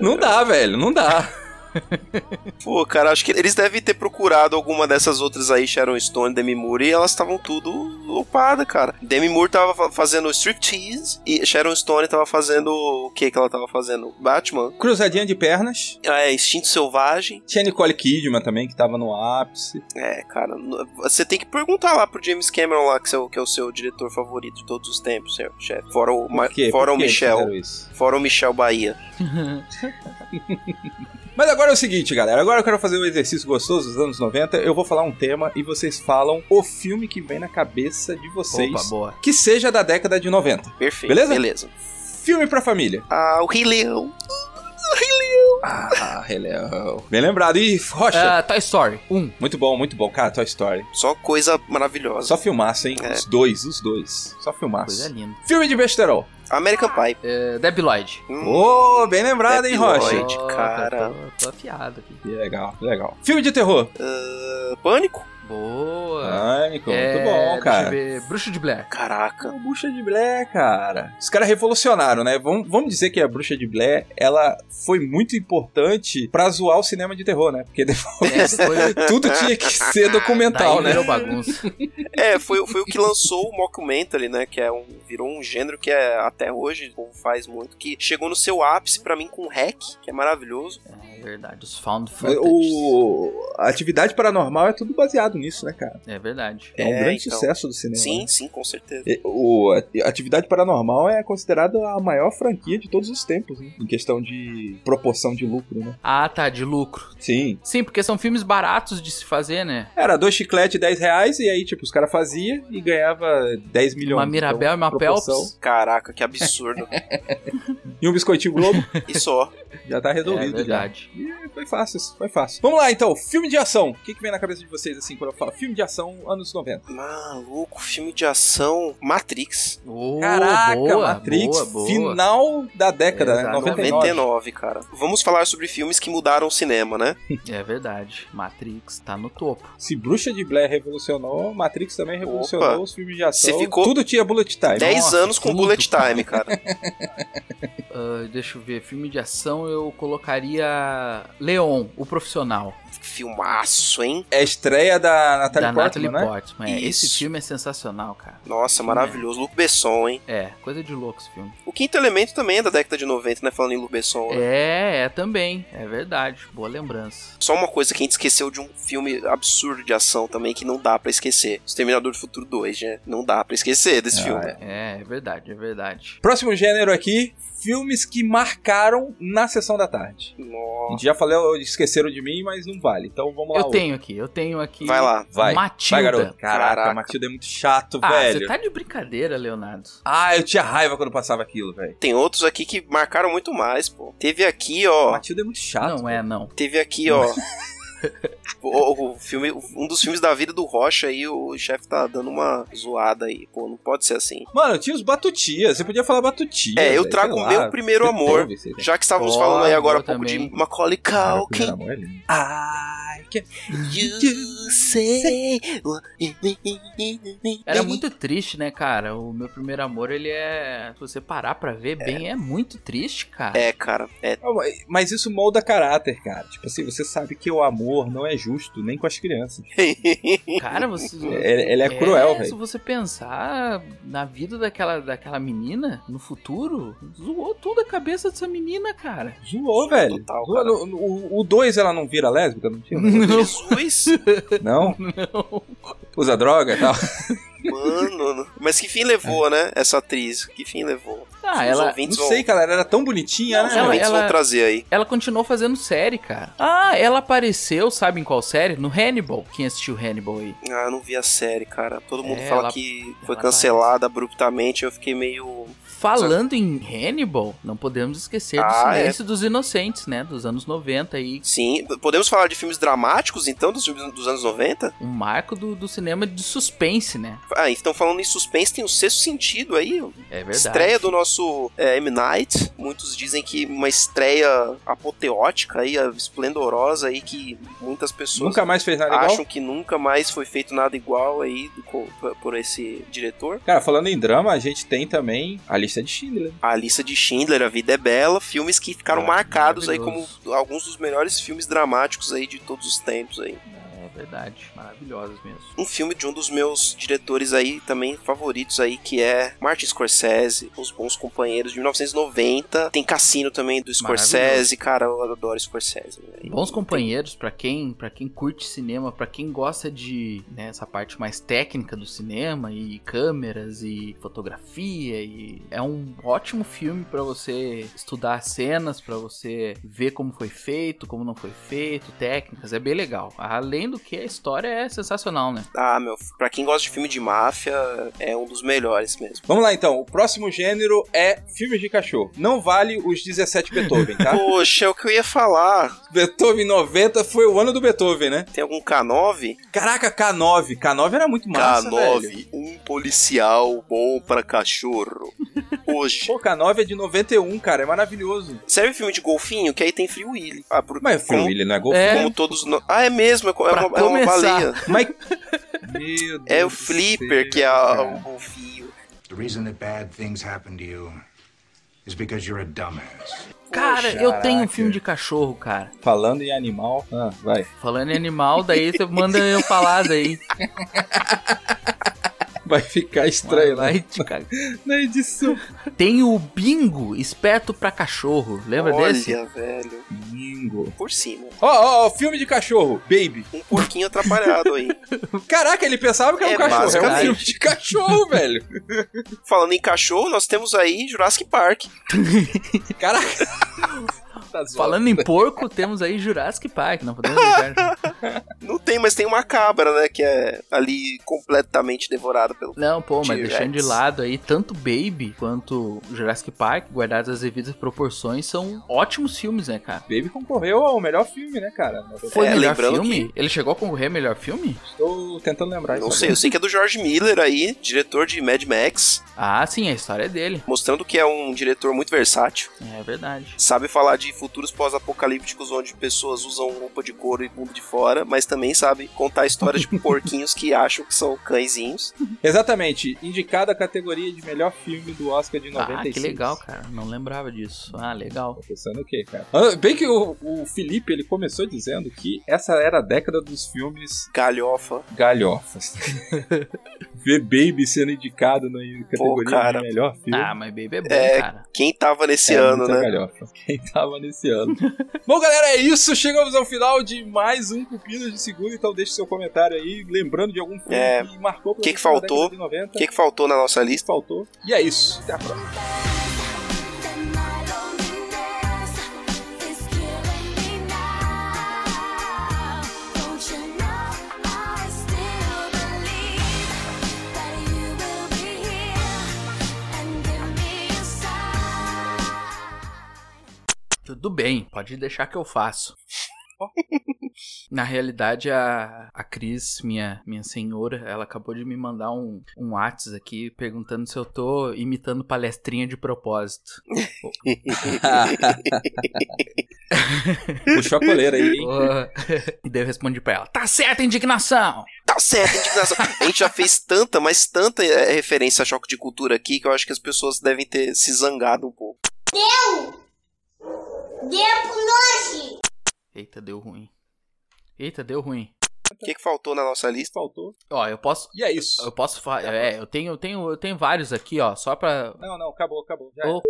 Não dá, velho, não dá.
Pô, cara, acho que eles devem ter procurado alguma dessas outras aí, Sharon Stone, Demi Moore, e elas estavam tudo ocupadas, cara. Demi Moore tava fa- fazendo striptease e Sharon Stone tava fazendo. O que que ela tava fazendo? Batman?
Cruzadinha de pernas.
É, Instinto Selvagem.
Tinha Nicole Kidman também, que tava no ápice.
É, cara, você tem que perguntar lá pro James Cameron lá, que, seu- que é o seu diretor favorito de todos os tempos, seu chefe. Fora o, Ma-
Por quê?
fora
Por
o
que
Michel. Fora o Michel Bahia.
Mas agora é o seguinte, galera. Agora eu quero fazer um exercício gostoso dos anos 90. Eu vou falar um tema e vocês falam o filme que vem na cabeça de vocês.
Opa, boa.
Que seja da década de 90.
Perfeito.
Beleza?
Beleza.
Filme pra família.
Ah, o Rei Leão.
Ah, Rei Leão. Bem lembrado. Ih, Rocha.
Ah, Toy Story 1.
Muito bom, muito bom. Cara, Toy Story.
Só coisa maravilhosa.
Só filmaço, hein?
É.
Os dois, os dois. Só filmaço.
Coisa linda.
Filme de besterol.
American Pie.
É, Debbie Lloyd.
Hum,
Ô, bem lembrado, hein,
Debbie
Rocha?
Lloyd. Cara.
Tô, tô afiado aqui.
Que legal, que legal. Filme de terror.
ah, Pânico?
Boa.
Pânico,
É,
muito bom, cara.
Deixa eu ver. Bruxo de Blair.
Caraca.
A Bruxa de Blair, cara. Os caras revolucionaram, né? Vamos, vamos dizer que a Bruxa de Blair, ela foi muito importante pra zoar o cinema de terror, né? Porque depois
É, foi-
tudo tinha que ser documental,
Daí
né?
virou bagunça.
É, foi, foi o que lançou o mockumentary, né? Que é um, virou um gênero que é até hoje o povo faz muito. Que chegou no seu ápice pra mim com o Hack, que é maravilhoso.
É verdade, os found
Mas
footage.
O... A atividade paranormal é tudo baseado nisso, né, cara?
É verdade.
É um
É,
grande
então.
sucesso do cinema.
Sim,
né?
sim, com certeza.
E- O, a Atividade Paranormal é considerada a maior franquia de todos os tempos, né? em questão de proporção de lucro, né?
Ah, tá, de lucro.
Sim.
Sim, porque são filmes baratos de se fazer, né?
Era dois chicletes 10 reais, e aí, tipo, os caras faziam e ganhava 10 milhões.
Uma Mirabel
Então,
e uma
proporção.
Pelps.
Caraca, que absurdo.
E um biscoitinho Globo,
e só.
já tá
É
resolvido. já.
verdade.
E foi fácil, foi fácil. Vamos lá, então. Filme de ação. O que, que vem na cabeça de vocês, assim, eu falo filme de ação anos 90?
Maluco, filme de ação. Matrix.
Oh,
Caraca,
boa,
Matrix,
boa, boa.
final da década, né?
Exatamente.
99.
99, cara. Vamos falar sobre filmes que mudaram o cinema, né?
É verdade. Matrix tá no topo.
Se Bruxa de Blair revolucionou, Matrix também revolucionou
Opa.
os filmes de ação.
Você ficou
Tudo tinha bullet time.
10
Nossa,
anos com
tudo.
Bullet Time, cara.
Ah, deixa eu ver. Filme de ação eu colocaria Leon, o profissional.
Filmaço, hein?
É a estreia da Natalie
da
Portman,
Natalie
né?
Portman. É, esse filme é sensacional, cara.
Nossa, maravilhoso. Luc Besson, hein?
É, coisa de louco esse filme.
O Quinto Elemento também é da década de 90, né? Falando em Luc Besson. né?
É, é também. É verdade. Boa lembrança.
Só uma coisa que a gente esqueceu de um filme absurdo de ação também que não dá pra esquecer. Exterminador do Futuro 2, né? Não dá pra esquecer desse
Ah,
filme.
é.
É, é verdade, é verdade.
Próximo gênero aqui, filmes que marcaram na sessão da tarde. A
Nossa.
gente já falou, esqueceram de mim, mas não vale. Então vamos lá.
Eu
outro.
tenho aqui, eu tenho aqui.
Vai lá.
Vai.
Matilda.
Vai, garoto. Caraca,
Caraca.
Matilda é muito chato,
Ah,
velho.
você tá de brincadeira, Leonardo.
Ah, eu tinha raiva quando passava aquilo, velho.
Tem outros aqui que marcaram muito mais, pô. Teve aqui, ó.
Matilda é muito chato.
não é, não.
Teve aqui, ó. O, o filme, um dos filmes da vida do Rocha aí, o chefe tá dando uma zoada aí. Pô, não pode ser assim.
Mano, tinha os Batutia. Você podia falar Batutia.
É, eu trago o
lá.
meu primeiro amor.
Teve.
Já que estávamos
Ó,
falando aí agora há pouco
também.
de Macaulay Culkin.
primeiro amor é lindo.
I can you say
Era muito triste, né, cara? O meu primeiro amor, ele é. Se você parar pra ver bem, é muito triste, cara.
É, cara, é.
Mas- Mas isso molda caráter, cara. Tipo assim, você sabe que o amor não é justo, nem com as crianças.
Cara, você.
Ele, ele é cruel,
Se
velho.
você pensar na vida daquela, daquela menina, no futuro, zoou tudo a cabeça dessa menina, cara.
Zoou, velho.
Total,
Zoou.
cara.
No- no- O 2 ela não vira lésbica? Não tinha?
Jesus!
Não?
Não.
Usa droga e tal?
Mano, mas que fim levou, né? Essa atriz? Que fim levou?
Ah,
Os
ela,
Não
vão-
sei, cara. Ela era tão bonitinha,
Os
né?
Ela-
ouvintes
ela-
vão trazer aí.
ela continuou fazendo série, cara. Ah, ela apareceu, sabe em qual série? No Hannibal. Quem assistiu Hannibal aí?
Ah, eu não vi a série, cara. Todo mundo
É,
fala
ela-
que foi
ela
cancelada abruptamente. Eu fiquei meio.
Falando em Hannibal, não podemos esquecer do
Ah,
Silêncio dos Inocentes, né? Dos anos 90 aí.
Sim, podemos falar de filmes dramáticos, então, dos filmes dos anos 90?
Um marco do, do cinema de suspense, né?
Ah, então falando em suspense, tem o sexto sentido aí.
É verdade.
Estreia do nosso é, M. Night. Muitos dizem que uma estreia apoteótica aí, esplendorosa aí, que muitas pessoas
Nunca mais fez nada
acham
igual.
que nunca mais foi feito nada igual aí por esse diretor.
Cara, falando em drama, a gente tem também a lista de Schindler.
A lista de Schindler, A Vida é Bela, filmes que ficaram
Ah,
marcados aí como alguns dos melhores filmes dramáticos aí de todos os tempos aí.
É verdade. Maravilhosos mesmo.
Um filme de um dos meus diretores aí também favoritos aí, que é Martin Scorsese, Os Bons Companheiros de 1990. Tem Cassino também do Scorsese, cara, eu adoro Scorsese. né?
Bons companheiros pra quem, para quem curte cinema, pra quem gosta de né, essa parte mais técnica do cinema e câmeras e fotografia e é um ótimo filme pra você estudar cenas, pra você ver como foi feito, como não foi feito, técnicas, é bem legal. Além do porque a história é sensacional, né?
Ah, meu, pra quem gosta de filme de máfia, é um dos melhores mesmo.
Vamos lá então, o próximo gênero é filmes de cachorro. Não vale os 17 Beethoven, tá?
Poxa, é o que eu ia falar.
Beethoven 90 foi o ano do Beethoven, né?
Tem algum K9?
Caraca, K9. K9 era muito massa,
K9,
velho.
um policial bom pra cachorro. Poxa.
Pô, K9 é de 91, cara, é maravilhoso.
Serve filme de golfinho, que aí tem Free Willy. Ah, por,
Mas Free Willy não é golfinho?
É.
como todos... no- Ah, é mesmo, é, é
Pra
uma, é uma
começar.
baleia.
Mas... Meu Deus
É o Flipper que é
cara.
o golfinho.
The reason that bad things happen to you is because you're a dumbass.
Cara, eu tenho um filme de cachorro, cara.
Falando em animal... Ah, vai.
Falando em animal, daí você manda eu falar daí.
Vai ficar estranho,
Vai
né?
te cagar.
Na edição.
Tem o Bingo, esperto pra cachorro. Lembra
Olha,
desse?
velho.
Bingo.
Por cima.
Ó, ó, ó, filme de cachorro. Baby.
Um porquinho atrapalhado aí.
Caraca, ele pensava que era um
É,
cachorro. É um filme de cachorro, velho.
Falando em cachorro, nós temos aí Jurassic Park.
Caraca. Tá.
Falando em porco, temos aí Jurassic Park. Não podemos deixar.
Não tem, mas tem uma cabra, né? Que é ali completamente devorada pelo.
Não, pô, mas deixando de lado aí, tanto Baby quanto Jurassic Park, guardados as devidas proporções, são ótimos filmes, né, cara?
Baby concorreu ao melhor filme, né, cara?
Foi
É,
melhor
lembrando
filme? Ele chegou a concorrer a melhor filme?
Estou tentando lembrar
Não sei, eu sei que é do George Miller aí, diretor de Mad Max,
Ah, sim, a história é dele.
mostrando que é um diretor muito versátil.
É verdade.
Sabe falar de futuros pós-apocalípticos onde pessoas usam roupa de couro e bunda de fora, mas também sabe contar histórias de porquinhos que acham que são cãezinhos.
Exatamente. Indicada a categoria de melhor filme do Oscar de 95.
Ah, que legal, cara. Não lembrava disso. Ah, legal.
Tá pensando o quê, cara? Ah, bem que o, o Felipe, ele começou dizendo que essa era a década dos filmes
Galhofa.
galhofas. Ver Baby sendo indicado na categoria
cara.
de melhor filme.
Ah, mas Baby é bom,
É,
cara.
Quem tava nesse
É
ano, né?
galhofa. Quem tava nesse ano. Bom, galera, é isso. Chegamos ao final de mais um Pupilas de Segundo. Então deixe seu comentário aí, lembrando de algum filme
É.
que marcou
O que que faltou?
década de 90.
O que, que faltou na nossa lista?
faltou? E é isso. Até a próxima.
Tudo bem, pode deixar que eu faço. Na realidade, a, a Cris, minha, minha senhora, ela acabou de me mandar um, um WhatsApp aqui perguntando se eu tô imitando palestrinha de propósito.
Puxou a coleira aí, hein?
e daí eu respondi pra ela: Tá certa a indignação!
Tá certo, indignação. A gente já fez tanta, mas tanta é, referência a choque de cultura aqui que eu acho que as pessoas devem ter se zangado um pouco.
Deu! Deu nós!
Eita, deu ruim. Eita, deu ruim.
O que, que faltou na nossa lista?
Faltou.
Ó, eu posso.
E é isso.
Eu posso falar. É, eu tenho, eu tenho, eu tenho vários aqui, ó, só pra.
Não, não, acabou, acabou. Já
Ô.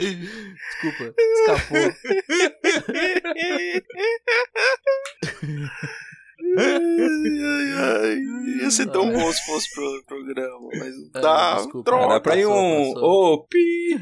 Desculpa, escapou.
Ai, ai, ia ser tão bom se fosse pro programa, mas não
Ah,
dá.
desculpa.
droga.
Era pra ir um. Ô, pi.